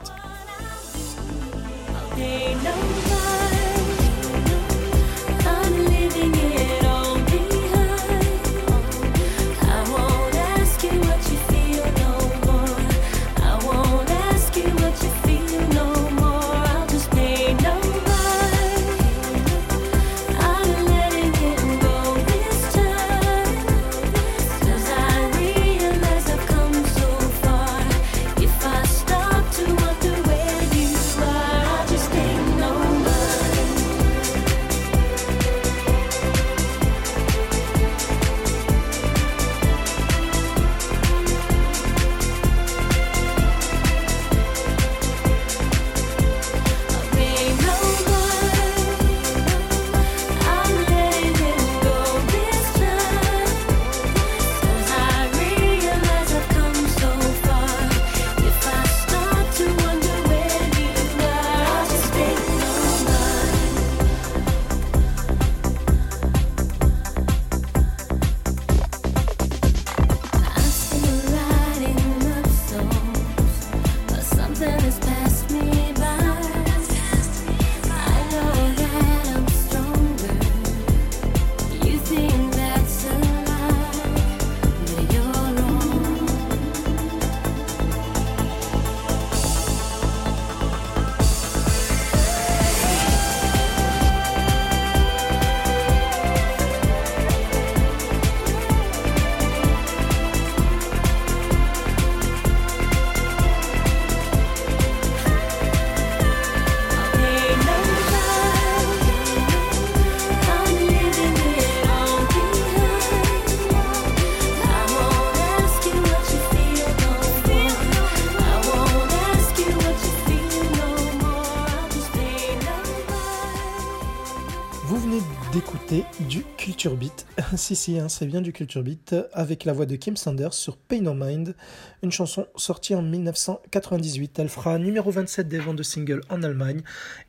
Si, si, hein, c'est bien du Culture Beat avec la voix de Kim Sanders sur Pain No Mind, une chanson sortie en 1998. Elle fera numéro 27 des ventes de singles en Allemagne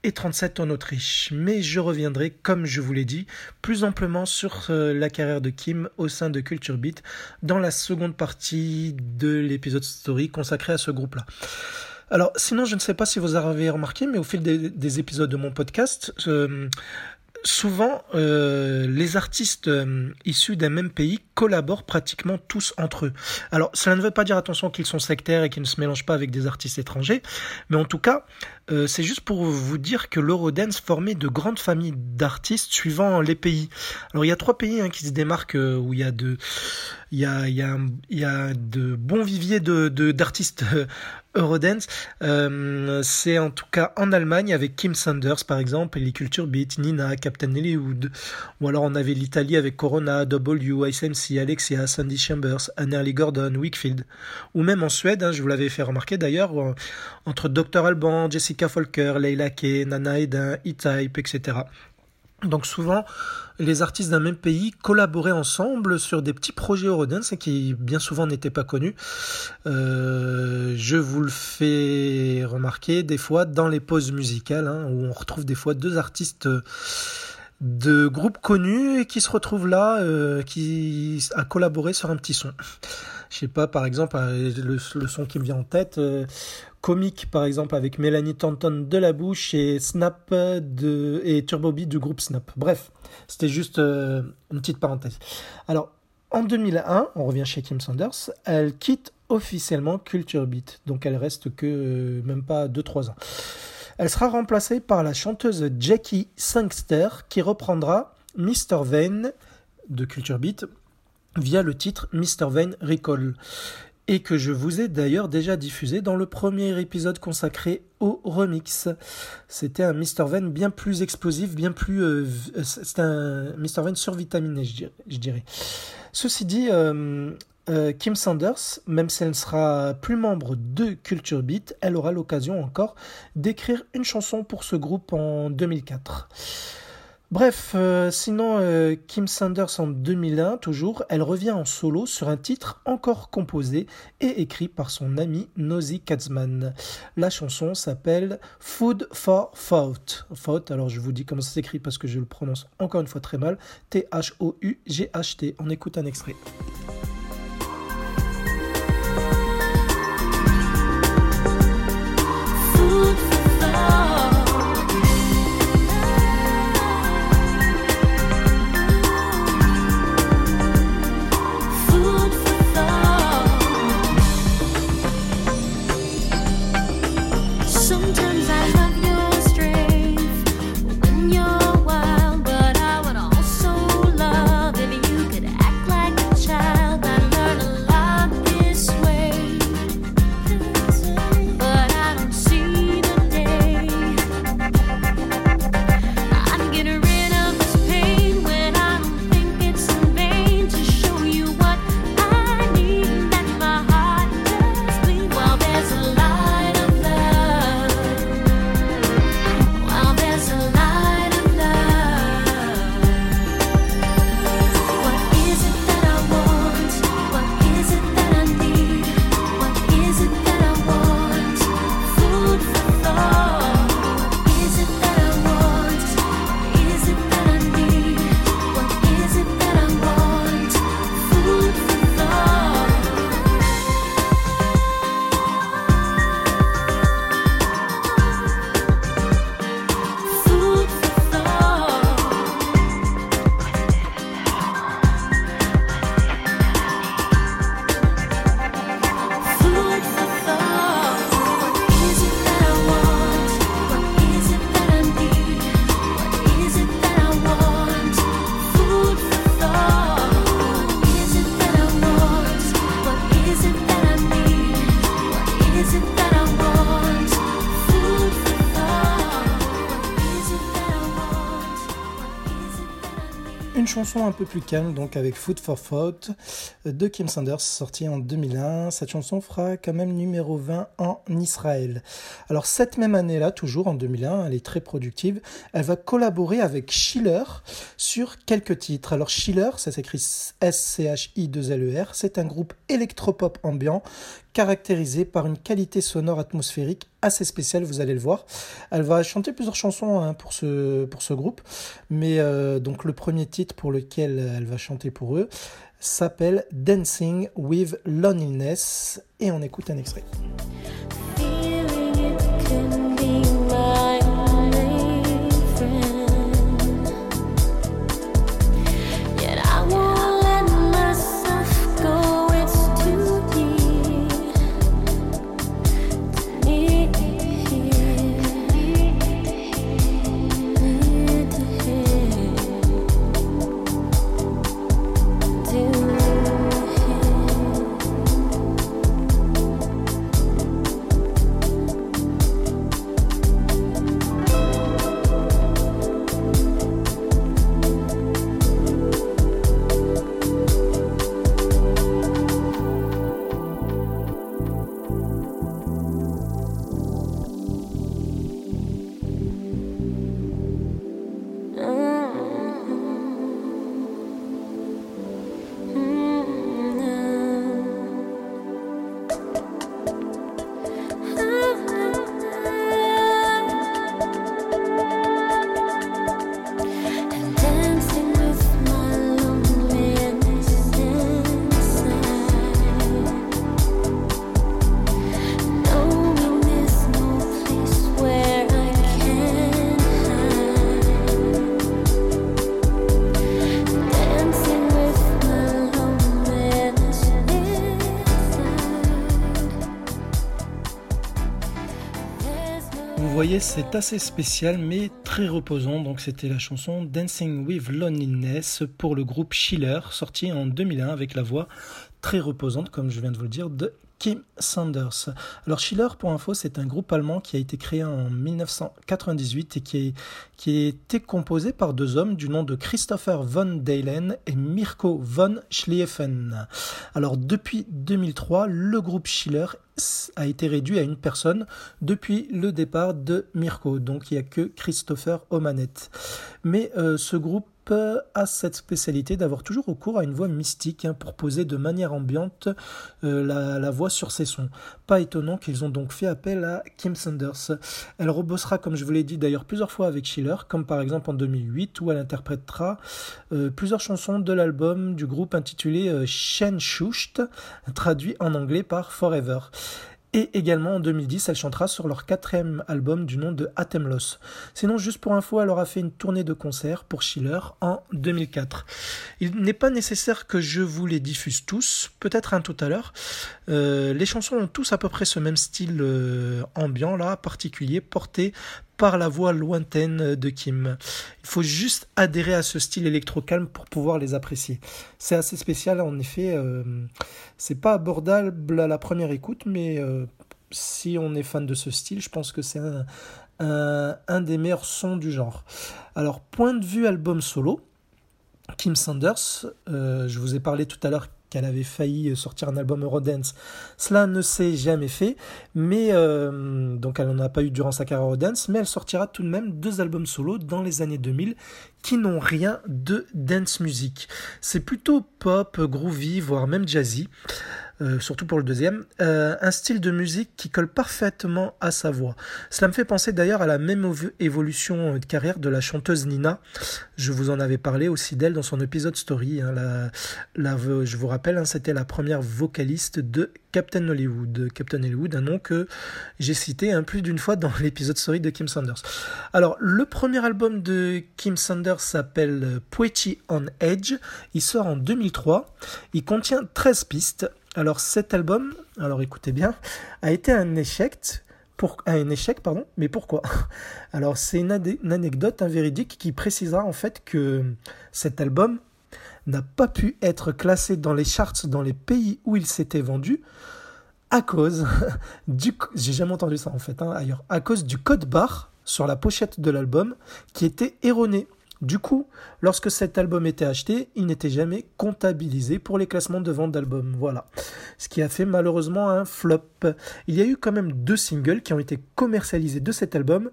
et 37 en Autriche. Mais je reviendrai, comme je vous l'ai dit, plus amplement sur euh, la carrière de Kim au sein de Culture Beat dans la seconde partie de l'épisode story consacré à ce groupe-là. Alors, sinon, je ne sais pas si vous avez remarqué, mais au fil des, épisodes de mon podcast, euh, souvent, euh, les artistes euh, issus d'un même pays collaborent pratiquement tous entre eux. Alors, cela ne veut pas dire, attention, qu'ils sont sectaires et qu'ils ne se mélangent pas avec des artistes étrangers, mais en tout cas, euh, c'est juste pour vous dire que l'Eurodance formait de grandes familles d'artistes suivant les pays. Alors, il y a trois pays hein, qui se démarquent où il y a de, y a, y a, de bons viviers de d'artistes Eurodance. Euh, c'est en tout cas en Allemagne avec Kim Sanders par exemple, et les Culture Beat, Nina, Captain Hollywood. Ou alors on avait l'Italie avec Corona, W, Alexia, Sandy Chambers, Annerly Gordon, Wickfield. Ou même en Suède, hein, je vous l'avais fait remarquer d'ailleurs, euh, entre Dr Alban, Jessica Folker, Leila Kay, Nana Edin, E-Type, etc. Donc souvent, les artistes d'un même pays collaboraient ensemble sur des petits projets Eurodance qui bien souvent n'étaient pas connus. Euh, je vous le fais remarquer des fois dans les pauses musicales, hein, où on retrouve des fois deux artistes de groupes connus et qui se retrouvent là, euh, qui a collaboré sur un petit son. Je sais pas, par exemple, euh, le, son qui me vient en tête, euh, comique par exemple avec Mélanie Tanton de la bouche et Snap de, et Turbo Beat du groupe Snap. Bref, c'était juste euh, une petite parenthèse. Alors, en 2001, on revient chez Kim Sanders, elle quitte officiellement Culture Beat, donc elle reste que même pas 2-3 ans. Elle sera remplacée par la chanteuse Jackie Sangster qui reprendra Mr. Vane de Culture Beat via le titre Mr. Vane Recall et que je vous ai d'ailleurs déjà diffusé dans le premier épisode consacré au remix. C'était un Mr. Vane bien plus explosif, bien plus... Euh, c'était un Mr. Vane survitaminé, je dirais. Ceci dit, euh, euh, Kim Sanders, même si elle ne sera plus membre de Culture Beat, elle aura l'occasion encore d'écrire une chanson pour ce groupe en 2004. Bref, euh, sinon euh, Kim Sanders en 2001 toujours, elle revient en solo sur un titre encore composé et écrit par son ami Nosy Katzman. La chanson s'appelle Food for Thought. Thought, alors je vous dis comment ça s'écrit parce que je le prononce encore une fois très mal. T-H-O-U-G-H-T. On écoute un extrait. Un peu plus calme, donc avec Food for Thought de Kim Sanders, sortie en 2001. Cette chanson fera quand même numéro 20 en Israël. Alors cette même année-là, toujours en 2001, elle est très productive, elle va collaborer avec Schiller sur quelques titres. Alors Schiller, ça s'écrit S-C-H-I-2-L-E-R, c'est un groupe électropop ambiant caractérisée par une qualité sonore atmosphérique assez spéciale, vous allez le voir. Elle va chanter plusieurs chansons hein, pour, ce, groupe, mais euh, donc le premier titre pour lequel elle va chanter pour eux s'appelle Dancing with Loneliness et on écoute un extrait. C'est assez spécial mais très reposant. Donc c'était la chanson Dancing with Loneliness pour le groupe Schiller, sorti en 2001 avec la voix très reposante, comme je viens de vous le dire, de Kim Sanders. Alors Schiller, pour info, c'est un groupe allemand qui a été créé en 1998 et qui, été composé par deux hommes du nom de Christopher von Dalen et Mirko von Schlieffen. Alors depuis 2003, le groupe Schiller a été réduit à une personne depuis le départ de Mirko. Donc il n'y a que Christopher Omanet. Mais euh, ce groupe a cette spécialité d'avoir toujours recours à une voix mystique hein, pour poser de manière ambiante euh, la, voix sur ses sons. Pas étonnant qu'ils ont donc fait appel à Kim Sanders. Elle rebossera, comme je vous l'ai dit d'ailleurs, plusieurs fois avec Schiller, comme par exemple en 2008 où elle interprétera euh, plusieurs chansons de l'album du groupe intitulé euh, Shen Shusht, traduit en anglais par Forever. Et également en 2010, elle chantera sur leur quatrième album du nom de Atemlos. Sinon, juste pour info, elle aura fait une tournée de concert pour Schiller en 2004. Il n'est pas nécessaire que je vous les diffuse tous, peut-être un tout à l'heure. Euh, les chansons ont tous à peu près ce même style euh, ambiant là, particulier, porté par la voix lointaine de Kim. Il faut juste adhérer à ce style électro-calme pour pouvoir les apprécier. C'est assez spécial, en effet. Euh, c'est pas abordable à la première écoute, mais euh, si on est fan de ce style, je pense que c'est un, des meilleurs sons du genre. Alors, point de vue album solo, Kim Sanders, euh, je vous ai parlé tout à l'heure qu'elle avait failli sortir un album Eurodance. Cela ne s'est jamais fait, mais euh, donc elle n'en a pas eu durant sa carrière Eurodance, mais elle sortira tout de même deux albums solo dans les années 2000 qui n'ont rien de dance music. C'est plutôt pop, groovy, voire même jazzy. Euh, surtout pour le deuxième, euh, un style de musique qui colle parfaitement à sa voix. Cela me fait penser d'ailleurs à la même évolution de carrière de la chanteuse Nina. Je vous en avais parlé aussi d'elle dans son épisode story. Hein. je vous rappelle, hein, c'était la première vocaliste de Captain Hollywood. Captain Hollywood, un nom que j'ai cité hein, plus d'une fois dans [laughs] l'épisode story de Kim Sanders. Alors, le premier album de Kim Sanders s'appelle Poetry on Edge. Il sort en 2003. Il contient 13 pistes alors cet album, alors écoutez bien, a été un échec. Pour, un échec, pardon, mais pourquoi? [laughs] Alors c'est une, anecdote véridique qui précisera en fait que cet album n'a pas pu être classé dans les charts dans les pays où il s'était vendu à cause [laughs] du j'ai jamais entendu ça en fait hein, ailleurs à cause du code barre sur la pochette de l'album qui était erroné Du coup, lorsque cet album était acheté, il n'était jamais comptabilisé pour les classements de vente d'albums. Voilà. Ce qui a fait malheureusement un flop. Il y a eu quand même deux singles qui ont été commercialisés de cet album.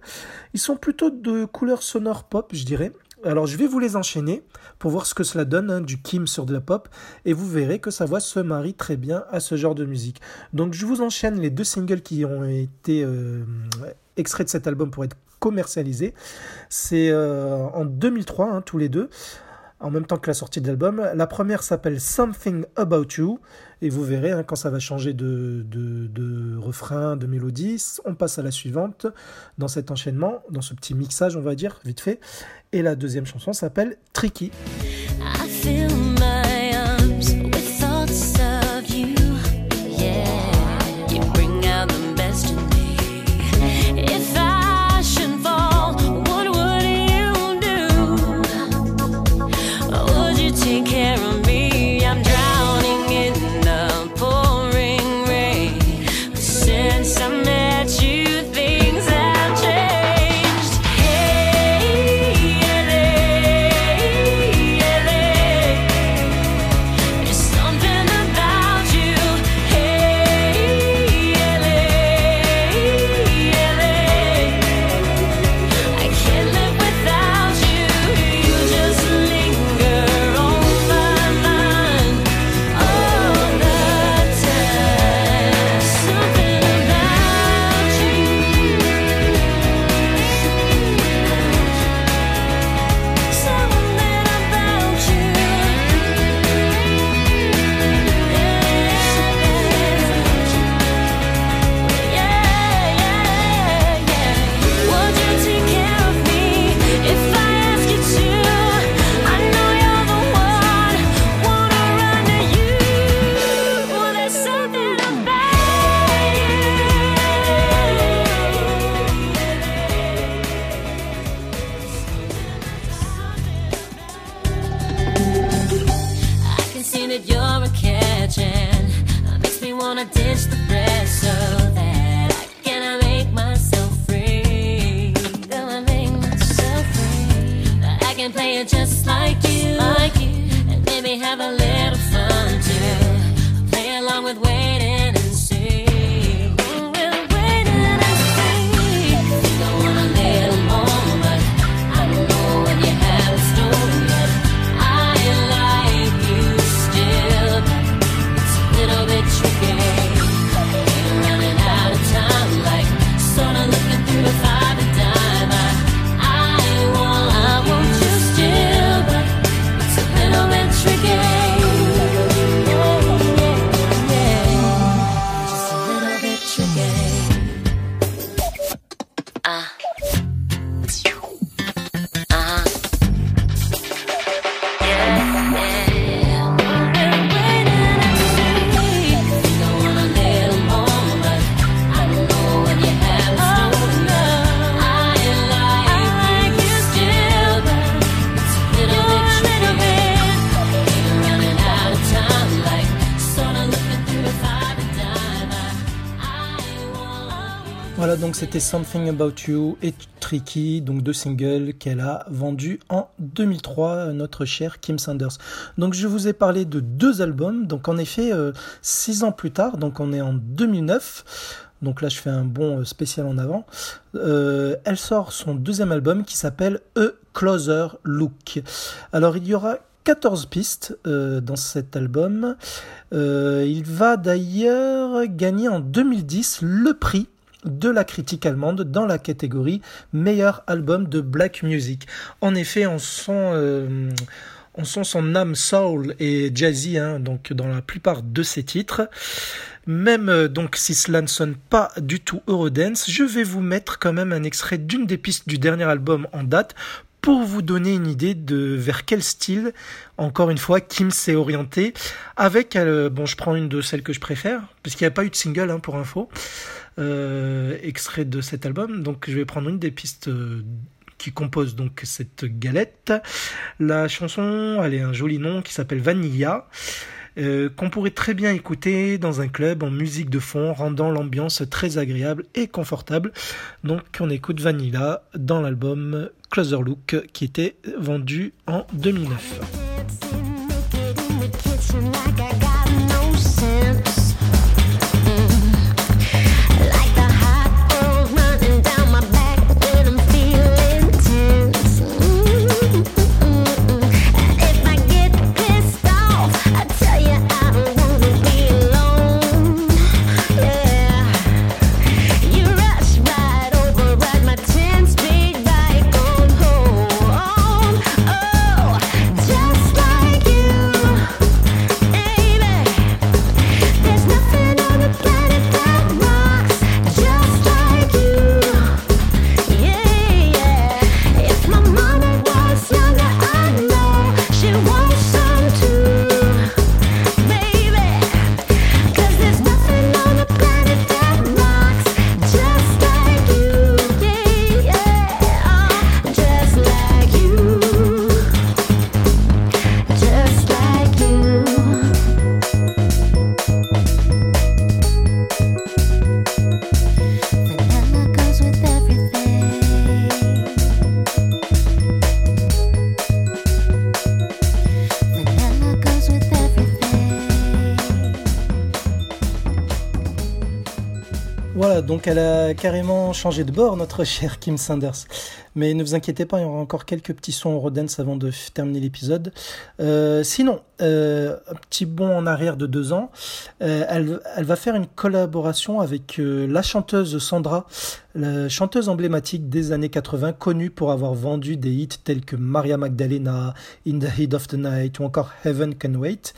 Ils sont plutôt de couleur sonore pop, je dirais. Alors je vais vous les enchaîner pour voir ce que cela donne, hein, du Kim sur de la pop, et vous verrez que sa voix se marie très bien à ce genre de musique. Donc je vous enchaîne les deux singles qui ont été euh, extraits de cet album pour être commercialisés. C'est euh, en 2003, hein, tous les deux en même temps que la sortie de l'album. La première s'appelle Something About You, et vous verrez hein, quand ça va changer de, de, refrain, de mélodie, on passe à la suivante dans cet enchaînement, dans ce petit mixage, on va dire, vite fait. Et la deuxième chanson s'appelle Tricky. Something About You et Tricky, donc deux singles qu'elle a vendus en 2003, notre cher Kim Sanders. Donc je vous ai parlé de deux albums, donc en effet, euh, six ans plus tard, donc on est en 2009. Donc là, je fais un bon euh, spécial en avant. Euh, elle sort son deuxième album qui s'appelle A Closer Look. Alors, il y aura 14 pistes dans cet album. il va d'ailleurs gagner en 2010 le prix de la critique allemande dans la catégorie meilleur album de black music. En effet, on sent, euh, on sent son âme soul et jazzy hein, donc dans la plupart de ses titres. Même euh, donc si cela ne sonne pas du tout Eurodance, je vais vous mettre quand même un extrait d'une des pistes du dernier album en date pour vous donner une idée de vers quel style, encore une fois, Kim s'est orienté. Avec, euh, bon, je prends une de celles que je préfère, parce qu'il n'y a pas eu de single hein, pour info. Euh, extrait de cet album. Donc je vais prendre une des pistes euh, qui compose donc cette galette. La chanson, elle est un joli nom qui s'appelle Vanilla. Euh, qu'on pourrait très bien écouter dans un club en musique de fond, rendant l'ambiance très agréable et confortable. Donc on écoute Vanilla dans l'album Closer Look qui était vendu en 2009. Donc elle a carrément changé de bord, notre [laughs] chère Kim Sanders. Mais ne vous inquiétez pas, il y aura encore quelques petits sons Eurodance avant de terminer l'épisode. Euh, sinon, euh, un petit bond en arrière de deux ans, euh, elle, elle, va faire une collaboration avec la chanteuse Sandra, la chanteuse emblématique des années 80, connue pour avoir vendu des hits tels que Maria Magdalena, In the Heat of the Night ou encore Heaven Can Wait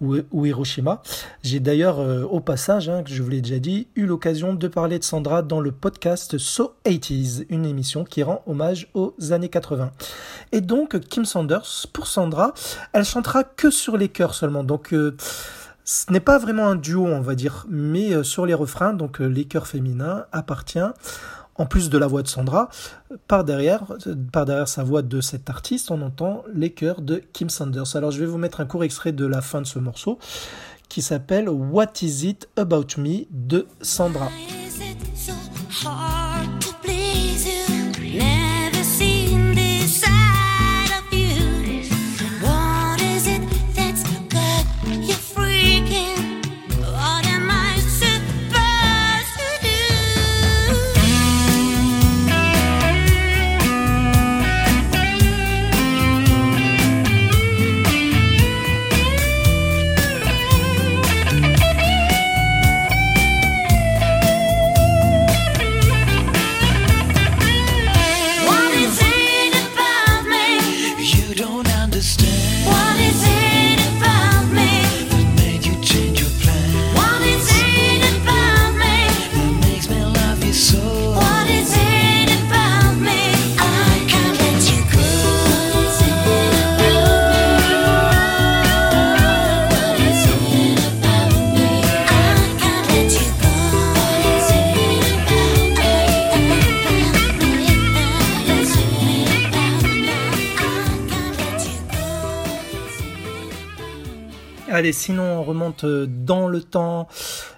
ou, Hiroshima. J'ai d'ailleurs, euh, au passage, hein, que je vous l'ai déjà dit, eu l'occasion de parler de Sandra dans le podcast So 80s, une émission qui rend hommage aux années 80. Et donc, Kim Sanders, pour Sandra, elle chantera que sur les chœurs seulement. Donc, euh, ce n'est pas vraiment un duo, on va dire, mais euh, sur les refrains, donc les chœurs féminins appartient en plus de la voix de Sandra, par derrière, sa voix de cet artiste, on entend les chœurs de Kim Sanders. Alors je vais vous mettre un court extrait de la fin de ce morceau qui s'appelle What Is It About Me de Sandra. Euh, dans le temps,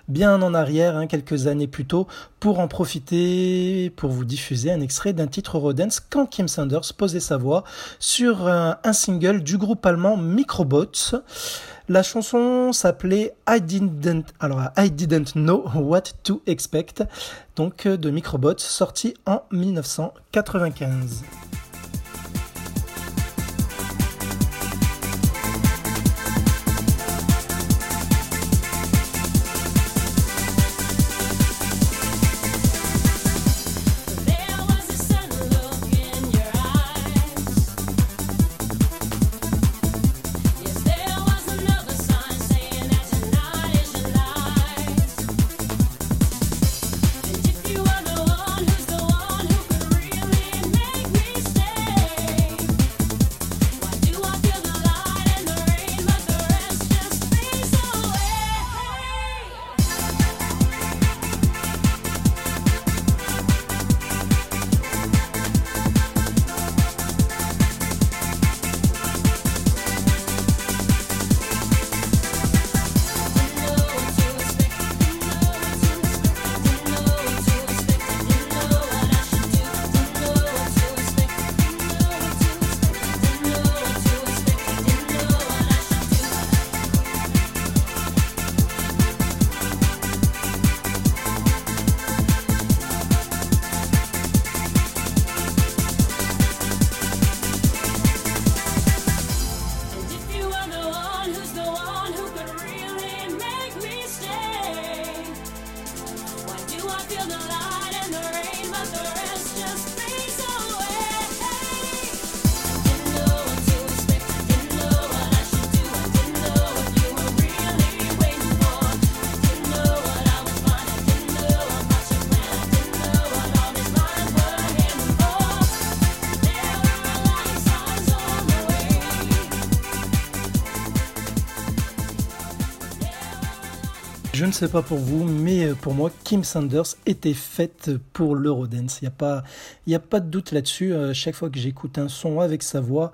bien en arrière, hein, quelques années plus tôt, pour en profiter, pour vous diffuser un extrait d'un titre Eurodance quand Kim Sanders posait sa voix sur un, single du groupe allemand Microbots. La chanson s'appelait I didn't, know what to expect, donc de Microbots, sorti en 1995. Je ne sais pas pour vous, mais euh, pour moi, Kim Sanders était faite pour l'Eurodance. Il n'y a, pas, a pas de doute là-dessus. Euh, chaque fois que j'écoute un son avec sa voix,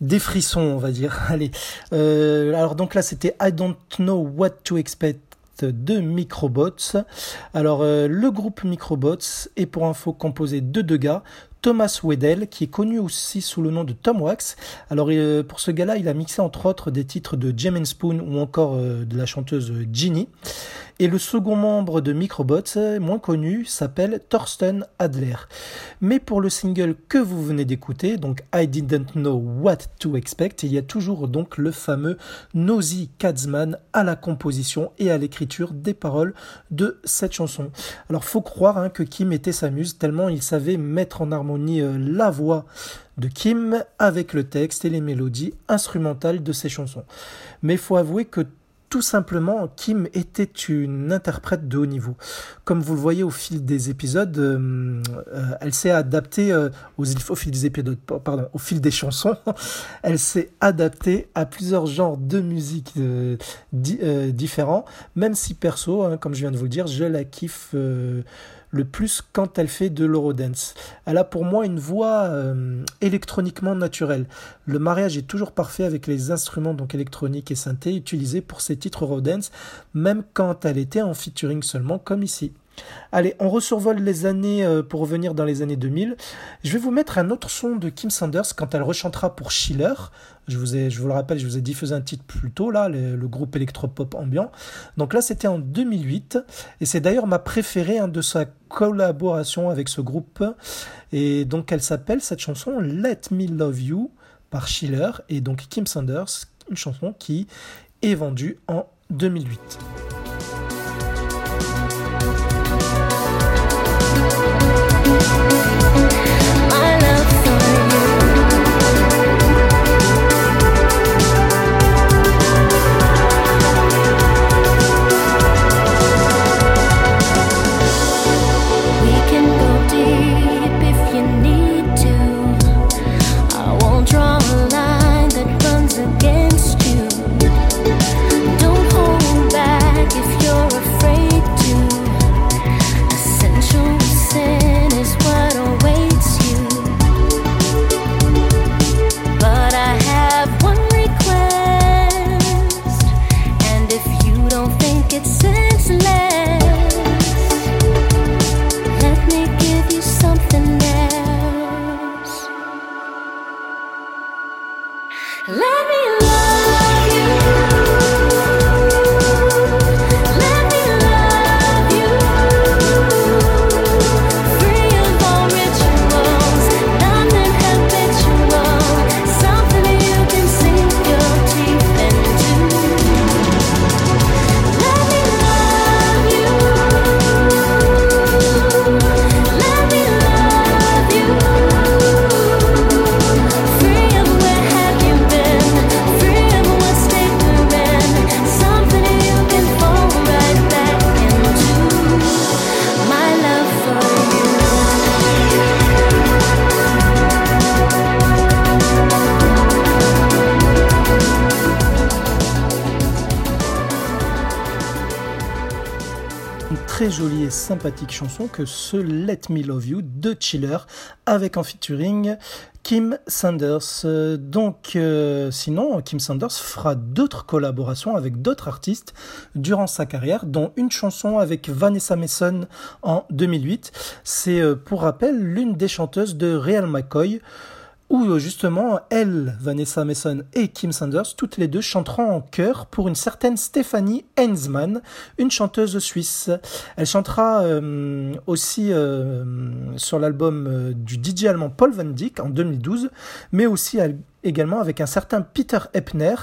des frissons, on va dire. [laughs] Allez. Euh, alors donc là, c'était I Don't Know What to Expect de Microbots. Alors le groupe Microbots est pour info composé de deux gars, Thomas Weddell, qui est connu aussi sous le nom de Tom Wax. Alors pour ce gars-là, il a mixé entre autres des titres de Jim Spoon ou encore de la chanteuse Ginny. Et le second membre de Microbots, moins connu, s'appelle Thorsten Adler. Mais pour le single que vous venez d'écouter, donc I Didn't Know What to Expect, il y a toujours donc le fameux Nosy Katzman à la composition et à l'écriture des paroles de cette chanson. Alors faut croire hein, que Kim était sa muse tellement il savait mettre en harmonie euh, la voix de Kim avec le texte et les mélodies instrumentales de ses chansons. Mais faut avouer que tout simplement, Kim était une interprète de haut niveau. Comme vous le voyez au fil des épisodes, euh, euh, elle s'est adaptée euh, aux, au fil des épisodes, pardon, au fil des chansons, [laughs] elle s'est adaptée à plusieurs genres de musique différents. Même si perso, hein, comme je viens de vous le dire, je la kiffe le plus quand elle fait de l'eurodance. Elle a pour moi une voix euh, électroniquement naturelle. Le mariage est toujours parfait avec les instruments donc électroniques et synthés utilisés pour ces titres eurodance, même quand elle était en featuring seulement comme ici. Allez, on resurvole les années euh, pour revenir dans les années 2000. Je vais vous mettre un autre son de Kim Sanders quand elle rechantera pour Schiller. Je vous, ai, je vous le rappelle, je vous ai diffusé un titre plus tôt, là, le, groupe électropop ambiant. Donc là, c'était en 2008. Et c'est d'ailleurs ma préférée hein, de sa collaboration avec ce groupe. Et donc, elle s'appelle, cette chanson, Let Me Love You par Schiller. Et donc, Kim Sanders, une chanson qui est vendue en 2008. Sympathique chanson que ce Let Me Love You de Chiller avec en featuring Kim Sanders. Donc, euh, sinon, Kim Sanders fera d'autres collaborations avec d'autres artistes durant sa carrière, dont une chanson avec Vanessa Mason en 2008. C'est, euh, pour rappel, l'une des chanteuses de Real McCoy où euh, justement elle, Vanessa Mason et Kim Sanders, toutes les deux chanteront en chœur pour une certaine Stephanie Heinzmann, une chanteuse suisse. Elle chantera euh, aussi euh, sur l'album du DJ allemand Paul Van Dyck en 2012, mais aussi également avec un certain Peter Eppner,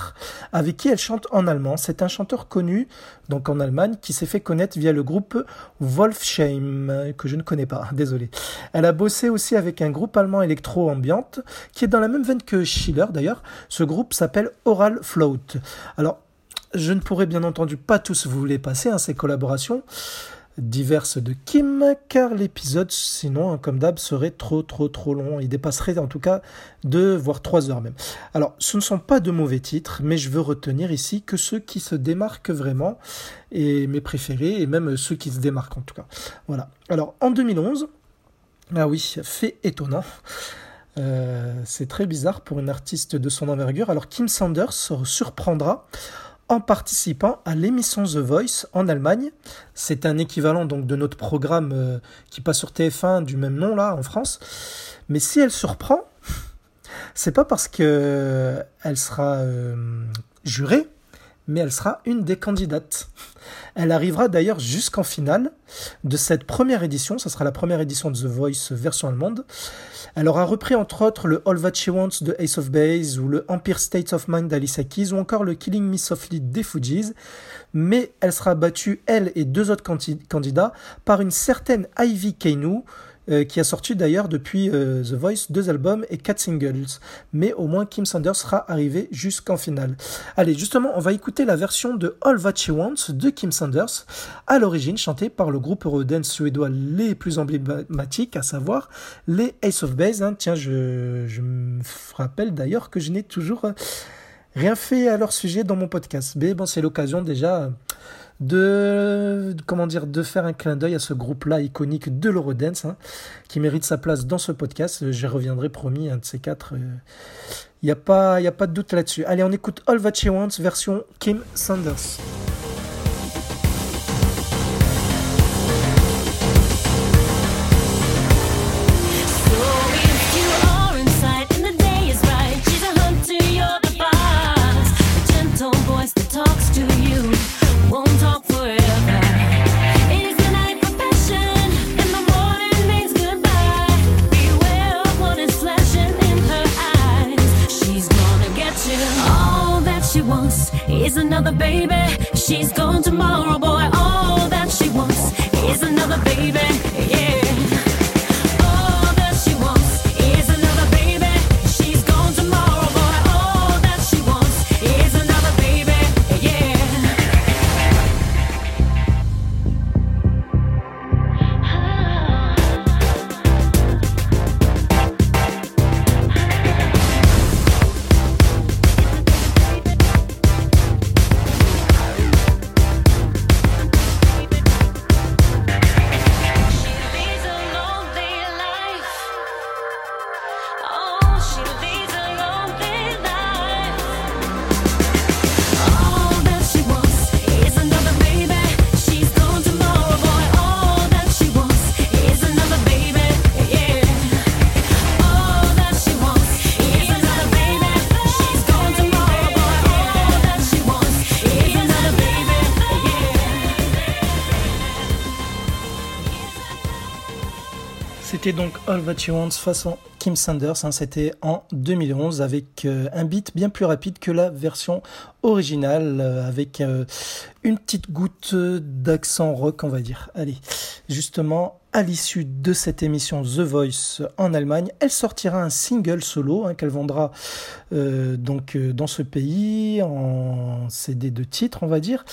avec qui elle chante en allemand. C'est un chanteur connu, donc en Allemagne, qui s'est fait connaître via le groupe Wolfsheim, que je ne connais pas, [laughs] désolé. Elle a bossé aussi avec un groupe allemand électro-ambiante, qui est dans la même veine que Schiller d'ailleurs. Ce groupe s'appelle Oral Float. Alors, je ne pourrais bien entendu pas tous vous les passer, hein, ces collaborations. Diverses de Kim, car l'épisode, sinon, hein, comme d'hab, serait trop, trop, trop long. Il dépasserait en tout cas deux, voire trois heures même. Alors, ce ne sont pas de mauvais titres, mais je veux retenir ici que ceux qui se démarquent vraiment, et mes préférés, et même ceux qui se démarquent en tout cas. Voilà. Alors, en 2011, ah oui, fait étonnant. Euh, c'est très bizarre pour une artiste de son envergure. Alors Kim Sanders surprendra en participant à l'émission The Voice en Allemagne. C'est un équivalent donc de notre programme euh, qui passe sur TF1 du même nom là en France. Mais si elle surprend, [laughs] c'est pas parce que euh, elle sera euh, jurée, mais elle sera une des candidates. Elle arrivera d'ailleurs jusqu'en finale de cette première édition. Ça sera la première édition de The Voice version allemande. Elle aura repris entre autres le All That She Wants de Ace of Base ou le Empire State of Mind d'Alicia Keys ou encore le Killing Me Softly des Fugees. Mais elle sera battue, elle et deux autres candidats, par une certaine Ivy Kainu, euh, qui a sorti d'ailleurs depuis euh, The Voice deux albums et quatre singles. Mais au moins Kim Sanders sera arrivé jusqu'en finale. Allez, justement, on va écouter la version de All That She Wants de Kim Sanders, à l'origine chantée par le groupe Eurodance suédois les plus emblématiques, à savoir les Ace of Base. Hein. Tiens, je, je me rappelle d'ailleurs que je n'ai toujours rien fait à leur sujet dans mon podcast. Mais bon, c'est l'occasion déjà de comment dire de faire un clin d'œil à ce groupe-là iconique de l'Eurodance hein, qui mérite sa place dans ce podcast. Je reviendrai promis un de ces quatre. Il euh, n'y a pas il a pas de doute là-dessus. Allez, on écoute All That She Wants version Kim Sanders. All You Want façon Kim Sanders. Hein, C'était en 2011 avec euh, un beat bien plus rapide que la version originale, euh, avec euh, une petite goutte d'accent rock, on va dire. Allez, justement, à l'issue de cette émission The Voice en Allemagne, elle sortira un single solo hein, qu'elle vendra euh, donc euh, dans ce pays en CD de titre, on va dire.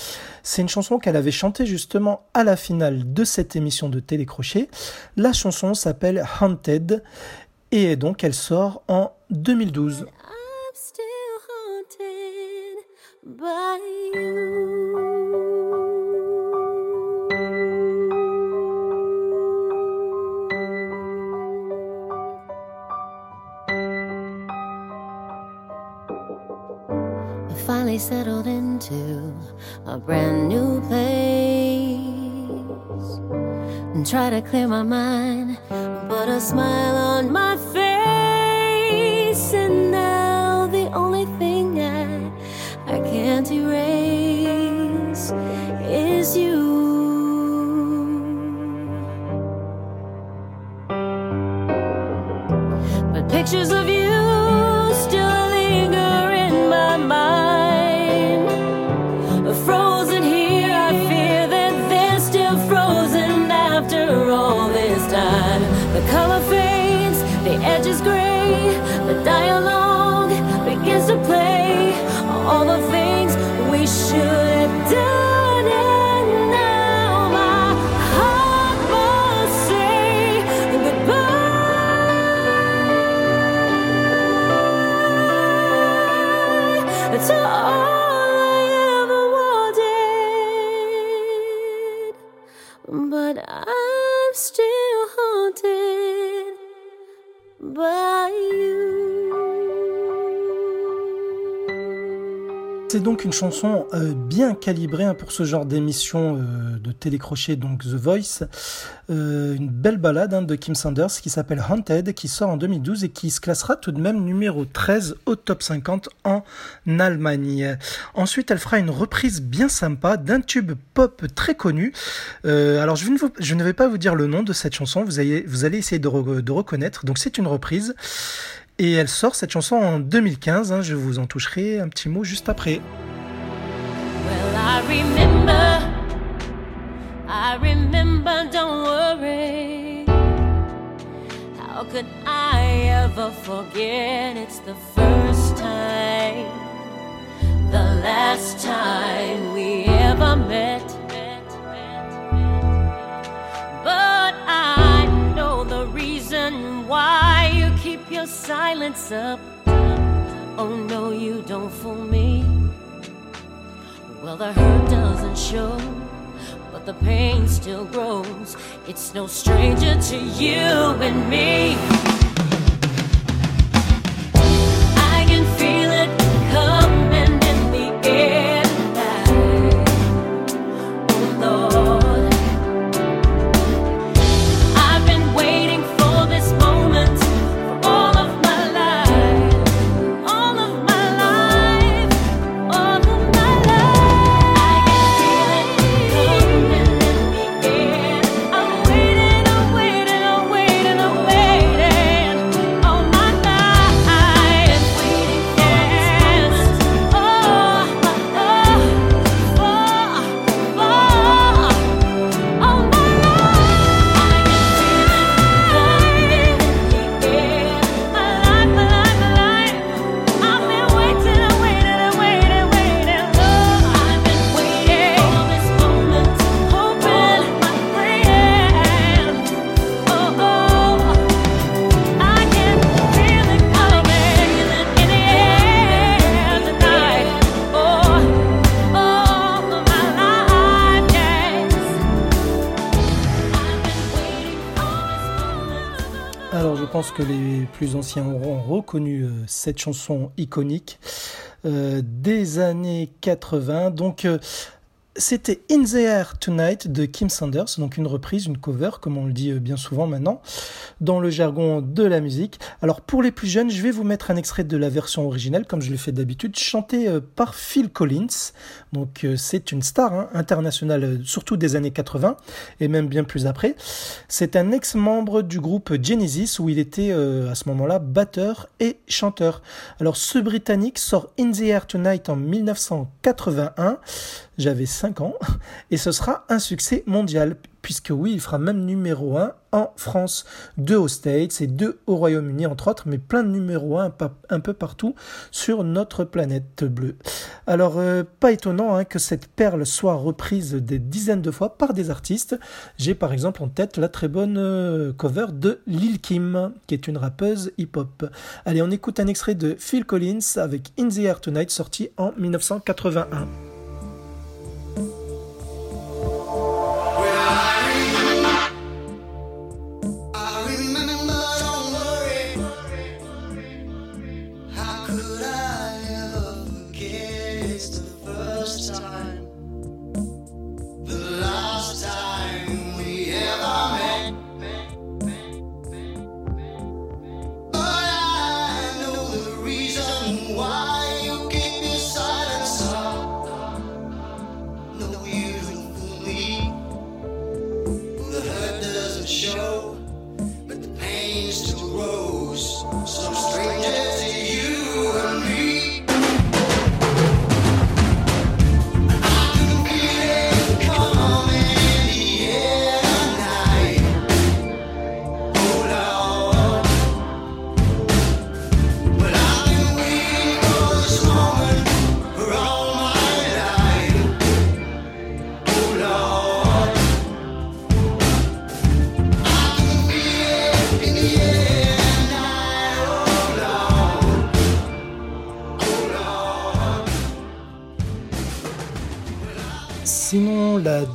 C'est une chanson qu'elle avait chantée justement à la finale de cette émission de télécrochet. La chanson s'appelle Haunted et donc elle sort en 2012. Settled into a brand new place and try to clear my mind, put a smile on my face, and now the only thing I I can't erase is you. But pictures of you C'est donc une chanson euh, bien calibrée hein, pour ce genre d'émission euh, de télécrochet, donc The Voice. Euh, une belle balade hein, de Kim Sanders qui s'appelle Haunted, qui sort en 2012 et qui se classera tout de même numéro 13 au top 50 en Allemagne. Ensuite, elle fera une reprise bien sympa d'un tube pop très connu. alors, je, ne vais pas vous dire le nom de cette chanson, vous allez, essayer de reconnaître. Donc, c'est une reprise. Et elle sort cette chanson en 2015, hein, je vous en toucherai un petit mot juste après. Well, I remember, I remember, don't worry. How could I ever forget? It's the first time, the last time we ever met. Your silence up. Oh no, you don't fool me. Well, the hurt doesn't show, but the pain still grows. It's no stranger to you and me. Anciens auront reconnu euh, cette chanson iconique euh, des années 80. Donc euh, c'était In the Air Tonight de Kim Sanders, donc une reprise, une cover, comme on le dit bien souvent maintenant, dans le jargon de la musique. Alors pour les plus jeunes, je vais vous mettre un extrait de la version originale, comme je le fais d'habitude, chantée par Phil Collins. Donc c'est une star hein, internationale, surtout des années 80 et même bien plus après. C'est un ex-membre du groupe Genesis où il était à ce moment-là batteur et chanteur. Alors ce Britannique sort In the Air Tonight en 1981 j'avais 5 ans, [laughs] et ce sera un succès mondial, puisque oui, il fera même numéro 1 en France, deux aux States et deux au Royaume-Uni, entre autres, mais plein de numéros 1 un peu partout sur notre planète bleue. Alors, euh, pas étonnant hein, que cette perle soit reprise des dizaines de fois par des artistes. J'ai par exemple en tête la très bonne euh, cover de Lil Kim, qui est une rappeuse hip-hop. Allez, on écoute un extrait de Phil Collins avec In the Air Tonight, sorti en 1981.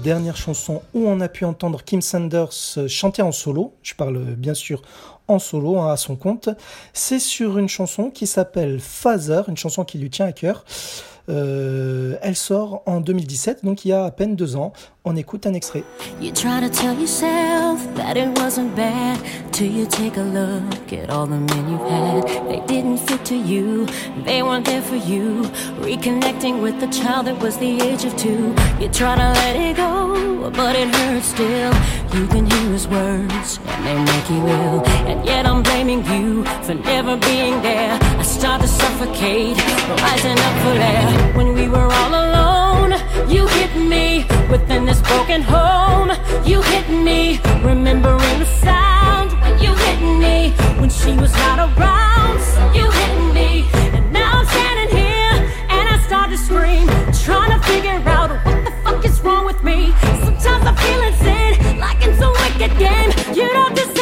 Dernière chanson où on a pu entendre Kim Sanders chanter en solo, je parle bien sûr en solo hein, à son compte, c'est sur une chanson qui s'appelle Father, une chanson qui lui tient à cœur. Euh, elle sort en 2017, donc il y a à peine deux ans. On écoute un extrait. You try to tell yourself that it wasn't bad till you take a look at all the men you've had. They didn't fit to you, they weren't there for you. Reconnecting with the child that was the age of two. You try to let it go, but it hurts still. You can hear his words, and they make you ill. And yet I'm blaming you for never being there. Start to suffocate, rising up for air. When we were all alone, you hit me within this broken home. You hit me, remembering the sound when you hit me when she was not around. You hit me, and now I'm standing here and I start to scream, trying to figure out what the fuck is wrong with me. Sometimes I feel insane, like it's a wicked game. You don't deserve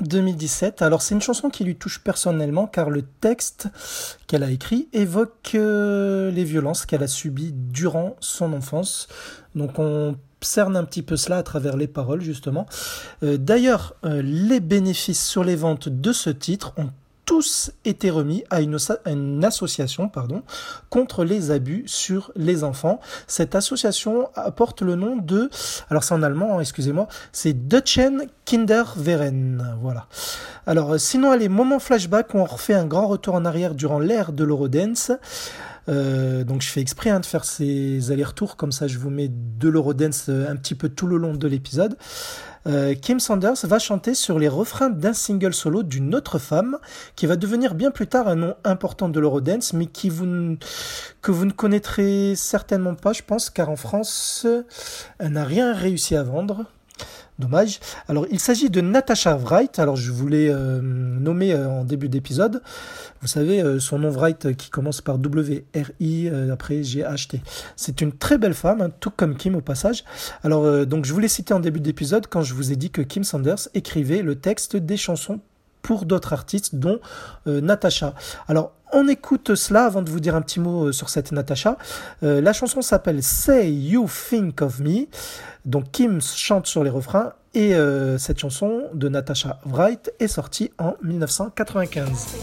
2017. Alors c'est une chanson qui lui touche personnellement car le texte qu'elle a écrit évoque euh, les violences qu'elle a subies durant son enfance. Donc on cerne un petit peu cela à travers les paroles justement. Euh, D'ailleurs, euh, les bénéfices sur les ventes de ce titre ont tous été remis à une, association pardon, contre les abus sur les enfants. Cette association apporte le nom de, alors c'est en allemand, hein, excusez-moi, c'est Deutschen Kinderwehren. Voilà. Alors euh, sinon, allez, moment flashback, on refait un grand retour en arrière durant l'ère de l'Eurodance. Euh, donc je fais exprès hein, de faire ces allers-retours, comme ça je vous mets de l'Eurodance euh, un petit peu tout le long de l'épisode. Euh, Kim Sanders va chanter sur les refrains d'un single solo d'une autre femme qui va devenir bien plus tard un nom important de l'Eurodance, mais qui que vous ne connaîtrez certainement pas, je pense, car en France, elle n'a rien réussi à vendre. Dommage. Alors, il s'agit de Natasha Wright. Alors, je voulais euh, nommer euh, en début d'épisode. Vous savez, euh, son nom Wright euh, qui commence par W-R-I, après G-H-T. C'est une très belle femme, hein, tout comme Kim au passage. Alors, donc, je voulais citer en début d'épisode quand je vous ai dit que Kim Sanders écrivait le texte des chansons pour d'autres artistes, dont Natasha. Alors, on écoute cela avant de vous dire un petit mot sur cette Natasha. La chanson s'appelle Say You Think of Me. Donc Kim chante sur les refrains et euh, cette chanson de Natasha Wright est sortie en 1995.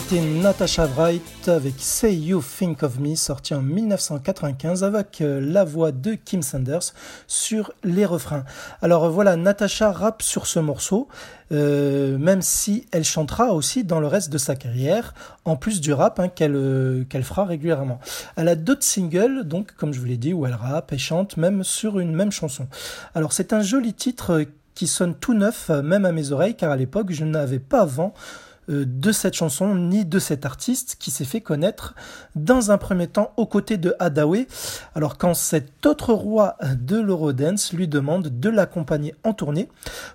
C'était Natasha Wright avec Say You Think of Me, sorti en 1995 avec euh, la voix de Kim Sanders sur les refrains. Alors euh, voilà, Natasha rappe sur ce morceau, euh, même si elle chantera aussi dans le reste de sa carrière, en plus du rap hein, qu'elle qu'elle fera régulièrement. Elle a d'autres singles, donc comme je vous l'ai dit, où elle rappe et chante même sur une même chanson. Alors c'est un joli titre qui sonne tout neuf, même à mes oreilles, car à l'époque je n'avais pas avant de cette chanson ni de cet artiste qui s'est fait connaître dans un premier temps aux côtés de Hadaway. Alors quand cet autre roi de l'Eurodance lui demande de l'accompagner en tournée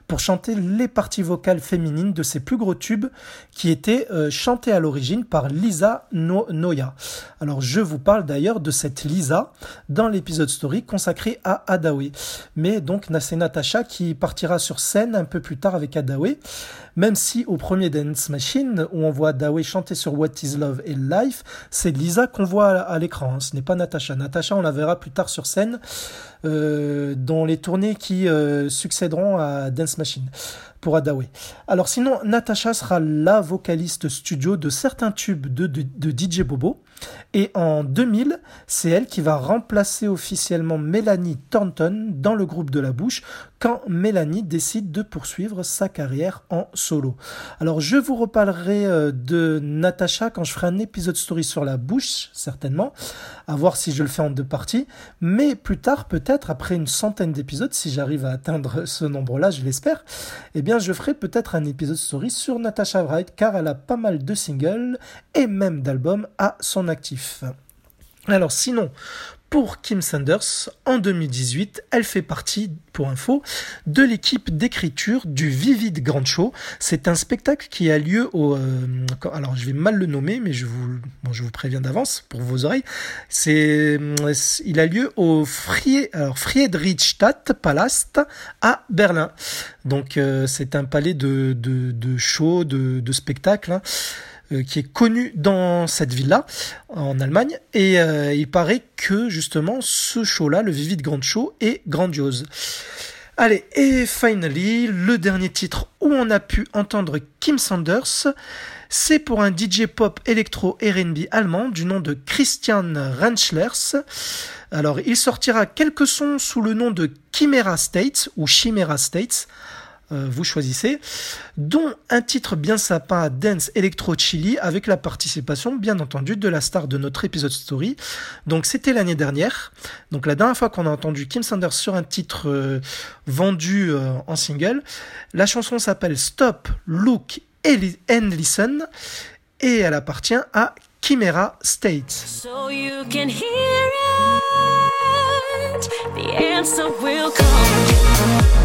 pour chanter les parties vocales féminines de ses plus gros tubes qui étaient euh, chantés à l'origine par Lisa Noya. Alors je vous parle d'ailleurs de cette Lisa dans l'épisode story consacré à Hadaway. Mais donc c'est Natasha qui partira sur scène un peu plus tard avec Hadaway, même si au premier Dance Machine, où on voit Dawei chanter sur What is Love et Life, c'est Lisa qu'on voit à, l'écran, hein. ce n'est pas Natasha. Natasha, on la verra plus tard sur scène euh, dans les tournées qui euh, succéderont à Dance Machine pour Adaway. Alors sinon, Natasha sera la vocaliste studio de certains tubes de, de DJ Bobo. Et en 2000, c'est elle qui va remplacer officiellement Mélanie Thornton dans le groupe de la bouche quand Mélanie décide de poursuivre sa carrière en solo. Alors je vous reparlerai euh, de Natasha quand je ferai un épisode story sur la bouche, certainement, à voir si je le fais en deux parties, mais plus tard, peut-être après une centaine d'épisodes, si j'arrive à atteindre [laughs] ce nombre-là, je l'espère, eh bien je ferai peut-être un épisode story sur Natasha Wright car elle a pas mal de singles et même d'albums à son actif. Alors sinon, pour Kim Sanders, en 2018, elle fait partie, pour info, de l'équipe d'écriture du Vivid Grand Show. C'est un spectacle qui a lieu au... Euh, alors je vais mal le nommer, mais je vous, je vous préviens d'avance pour vos oreilles. C'est, il a lieu au Friedrichstadt Palast à Berlin. Donc euh, c'est un palais de, de, de show, de, de spectacle. Hein. Euh, qui est connu dans cette ville-là, en Allemagne, et euh, il paraît que justement ce show-là, le Vivid Grand Show, est grandiose. Allez, et finally, le dernier titre où on a pu entendre Kim Sanders, c'est pour un DJ pop électro R&B allemand du nom de Christian Renchlers. Alors, il sortira quelques sons sous le nom de Chimera States ou Chimera States euh, vous choisissez, dont un titre bien sympa, Dance Electro Chili, avec la participation, bien entendu, de la star de notre épisode story. Donc c'était l'année dernière. Donc la dernière fois qu'on a entendu Kim Sanders sur un titre vendu euh, en single. La chanson s'appelle Stop, Look and Listen et elle appartient à Chimera State. So you can hear it, the answer will come.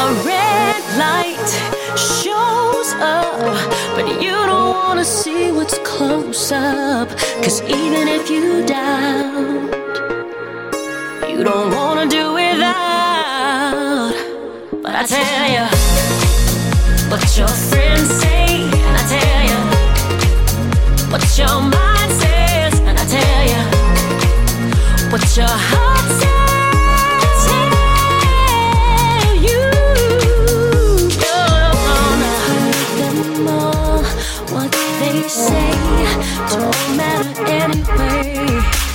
A red light shows up, but you don't wanna see what's close up. Cause even if you doubt, you don't wanna do without. But I tell you, what your friends say, and I tell you, what your mind says, and I tell you, what your heart Don't matter anyway.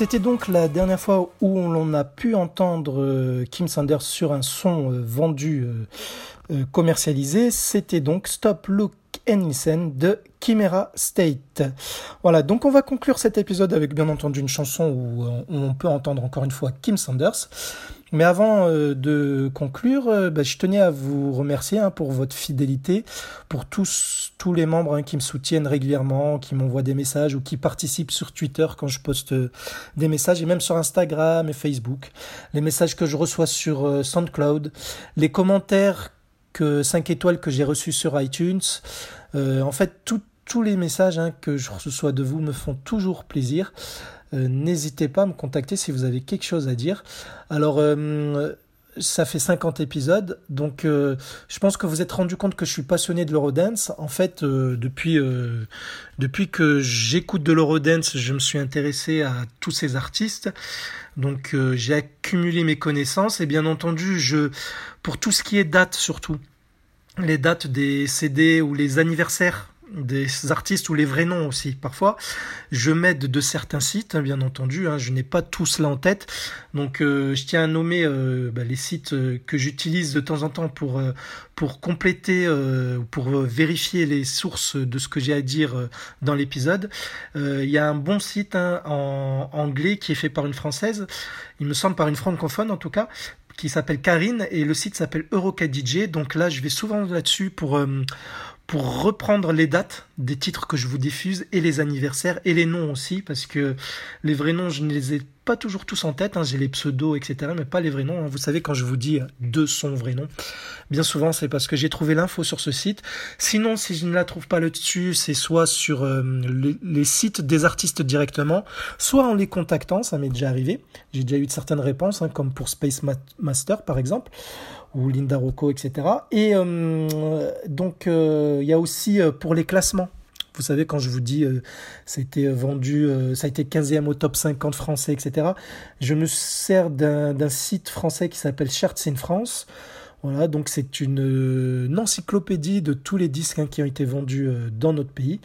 C'était donc la dernière fois où on a pu entendre euh, Kim Sanders sur un son euh, vendu euh, commercialisé. C'était donc Stop Look and Listen de Chimera State. Voilà, donc on va conclure cet épisode avec bien entendu une chanson où on peut entendre encore une fois Kim Sanders. Mais avant euh, de conclure, euh, bah, je tenais à vous remercier hein, pour votre fidélité, pour tous, tous les membres hein, qui me soutiennent régulièrement, qui m'envoient des messages ou qui participent sur Twitter quand je poste euh, des messages, et même sur Instagram et Facebook, les messages que je reçois sur SoundCloud, les commentaires que 5 étoiles que j'ai reçus sur iTunes. en fait, tous les messages hein, que je reçois de vous me font toujours plaisir. Euh, n'hésitez pas à me contacter si vous avez quelque chose à dire. Alors, euh, ça fait 50 épisodes, donc euh, je pense que vous êtes rendu compte que je suis passionné de l'Eurodance. En fait, depuis, depuis que j'écoute de l'Eurodance, je me suis intéressé à tous ces artistes. Donc j'ai accumulé mes connaissances et bien entendu, je, pour tout ce qui est date surtout, les dates des CD ou les anniversaires des artistes ou les vrais noms aussi parfois. Je m'aide de certains sites, hein, bien entendu, hein, je n'ai pas tout cela en tête. Donc euh, je tiens à nommer euh, bah, les sites euh, que j'utilise de temps en temps pour, pour compléter, pour vérifier les sources de ce que j'ai à dire dans l'épisode. Il y a un bon site hein, en anglais qui est fait par une française, il me semble par une francophone en tout cas, qui s'appelle Karine et le site s'appelle EurocaDJ. Donc là, je vais souvent là-dessus pour pour reprendre les dates des titres que je vous diffuse et les anniversaires et les noms aussi parce que les vrais noms je ne les ai pas toujours tous en tête, hein. j'ai les pseudos etc mais pas les vrais noms. Hein. Vous savez quand je vous dis deux son vrais noms, bien souvent c'est parce que j'ai trouvé l'info sur ce site. Sinon si je ne la trouve pas là-dessus c'est soit sur euh, les, sites des artistes directement, soit en les contactant, ça m'est déjà arrivé. J'ai déjà eu de certaines réponses hein, comme pour Space Master par exemple ou Linda Rocco, etc. Et euh, donc, euh, il y a aussi euh, pour les classements. Vous savez, quand je vous dis ça a été vendu, ça a été 15e au top 50 français, etc. Je me sers d'un site français qui s'appelle Charts in France. Voilà, donc c'est une, encyclopédie de tous les disques hein, qui ont été vendus dans notre pays.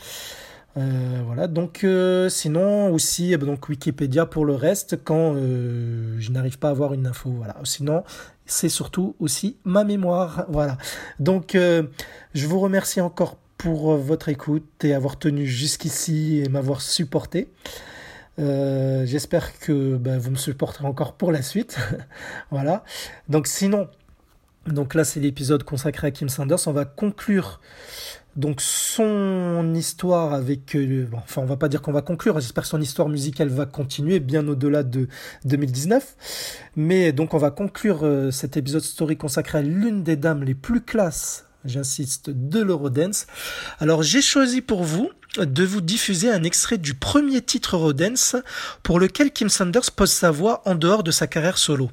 Voilà, donc sinon aussi donc Wikipédia pour le reste quand je n'arrive pas à avoir une info. Voilà, sinon c'est surtout aussi ma mémoire. Voilà. Donc, euh, je vous remercie encore pour euh, votre écoute et avoir tenu jusqu'ici et m'avoir supporté. Euh, j'espère que ben, vous me supporterez encore pour la suite. [laughs] voilà. Donc, sinon, donc là, c'est l'épisode consacré à Kim Sanders. On va conclure donc son histoire avec, euh, enfin on va pas dire qu'on va conclure, j'espère que son histoire musicale va continuer bien au-delà de 2019. Mais donc on va conclure euh, cet épisode story consacré à l'une des dames les plus classes, j'insiste, de l'Eurodance. Alors j'ai choisi pour vous de vous diffuser un extrait du premier titre Eurodance pour lequel Kim Sanders pose sa voix en dehors de sa carrière solo.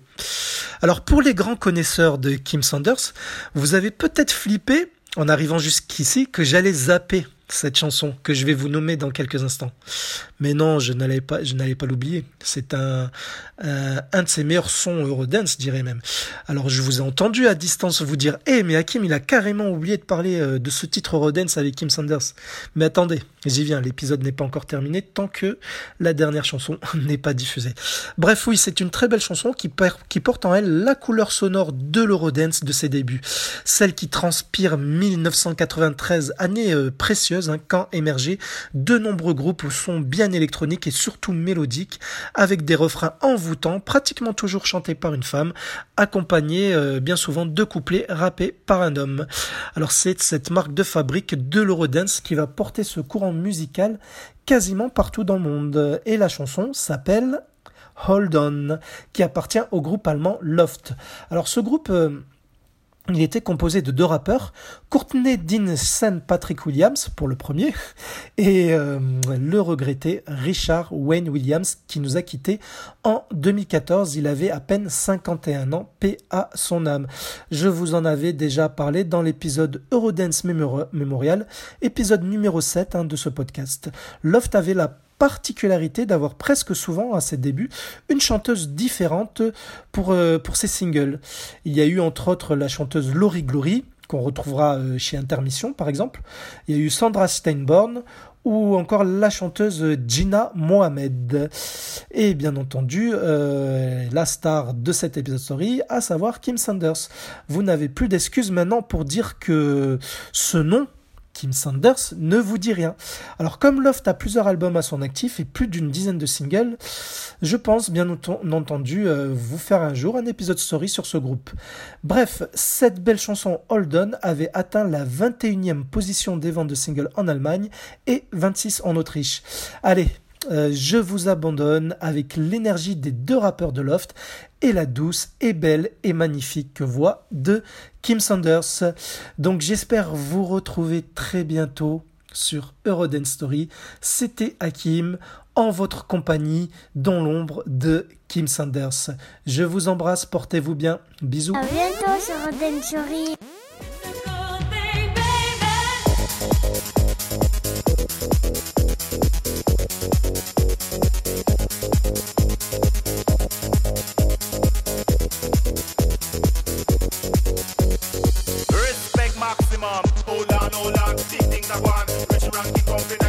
Alors pour les grands connaisseurs de Kim Sanders, vous avez peut-être flippé en arrivant jusqu'ici que j'allais zapper cette chanson que je vais vous nommer dans quelques instants. Mais non, je n'allais pas, je n'allais pas l'oublier. C'est un, un, de ses meilleurs sons Eurodance, dirais même. Alors, je vous ai entendu à distance vous dire, eh, mais Hakim, il a carrément oublié de parler euh, de ce titre Eurodance avec Kim Sanders. Mais attendez, j'y viens, l'épisode n'est pas encore terminé tant que la dernière chanson [laughs] n'est pas diffusée. Bref, oui, c'est une très belle chanson qui, porte en elle la couleur sonore de l'Eurodance de ses débuts. Celle qui transpire 1993, année euh, précieuse, hein, quand émergeaient de nombreux groupes sont bien électronique et surtout mélodique, avec des refrains envoûtants, pratiquement toujours chantés par une femme, accompagnés euh, bien souvent de couplets rappés par un homme. Alors c'est cette marque de fabrique de l'Eurodance qui va porter ce courant musical quasiment partout dans le monde. Et la chanson s'appelle Hold On, qui appartient au groupe allemand Loft. Alors ce groupe... Euh, il était composé de deux rappeurs, Courtney Dean St. Patrick Williams pour le premier, [laughs] et euh, le regretté Richard Wayne Williams qui nous a quittés en 2014. Il avait à peine 51 ans, paix à son âme. Je vous en avais déjà parlé dans l'épisode Eurodance Memorial, épisode numéro 7 hein, de ce podcast. Loft avait la particularité d'avoir presque souvent à ses débuts une chanteuse différente pour, euh, pour ses singles. Il y a eu entre autres la chanteuse Laurie Glory, qu'on retrouvera euh, chez Intermission par exemple. Il y a eu Sandra Steinborn ou encore la chanteuse Gina Mohamed. Et bien entendu, euh, la star de cet épisode story, à savoir Kim Sanders. Vous n'avez plus d'excuses maintenant pour dire que ce nom Kim Sanders ne vous dit rien. Alors comme Loft a plusieurs albums à son actif et plus d'une dizaine de singles, je pense bien entendu euh, vous faire un jour un épisode story sur ce groupe. Bref, cette belle chanson Hold On avait atteint la 21e position des ventes de singles en Allemagne et 26 en Autriche. Allez, euh, je vous abandonne avec l'énergie des deux rappeurs de Loft et la douce et belle et magnifique voix de Kim Sanders. Donc j'espère vous retrouver très bientôt sur Eurodance Story. C'était Hakim en votre compagnie dans l'ombre de Kim Sanders. Je vous embrasse, portez-vous bien. Bisous. À bientôt sur Eurodance Story. mom. Hold on, hold on, see things are gone. Restaurant keep pumping.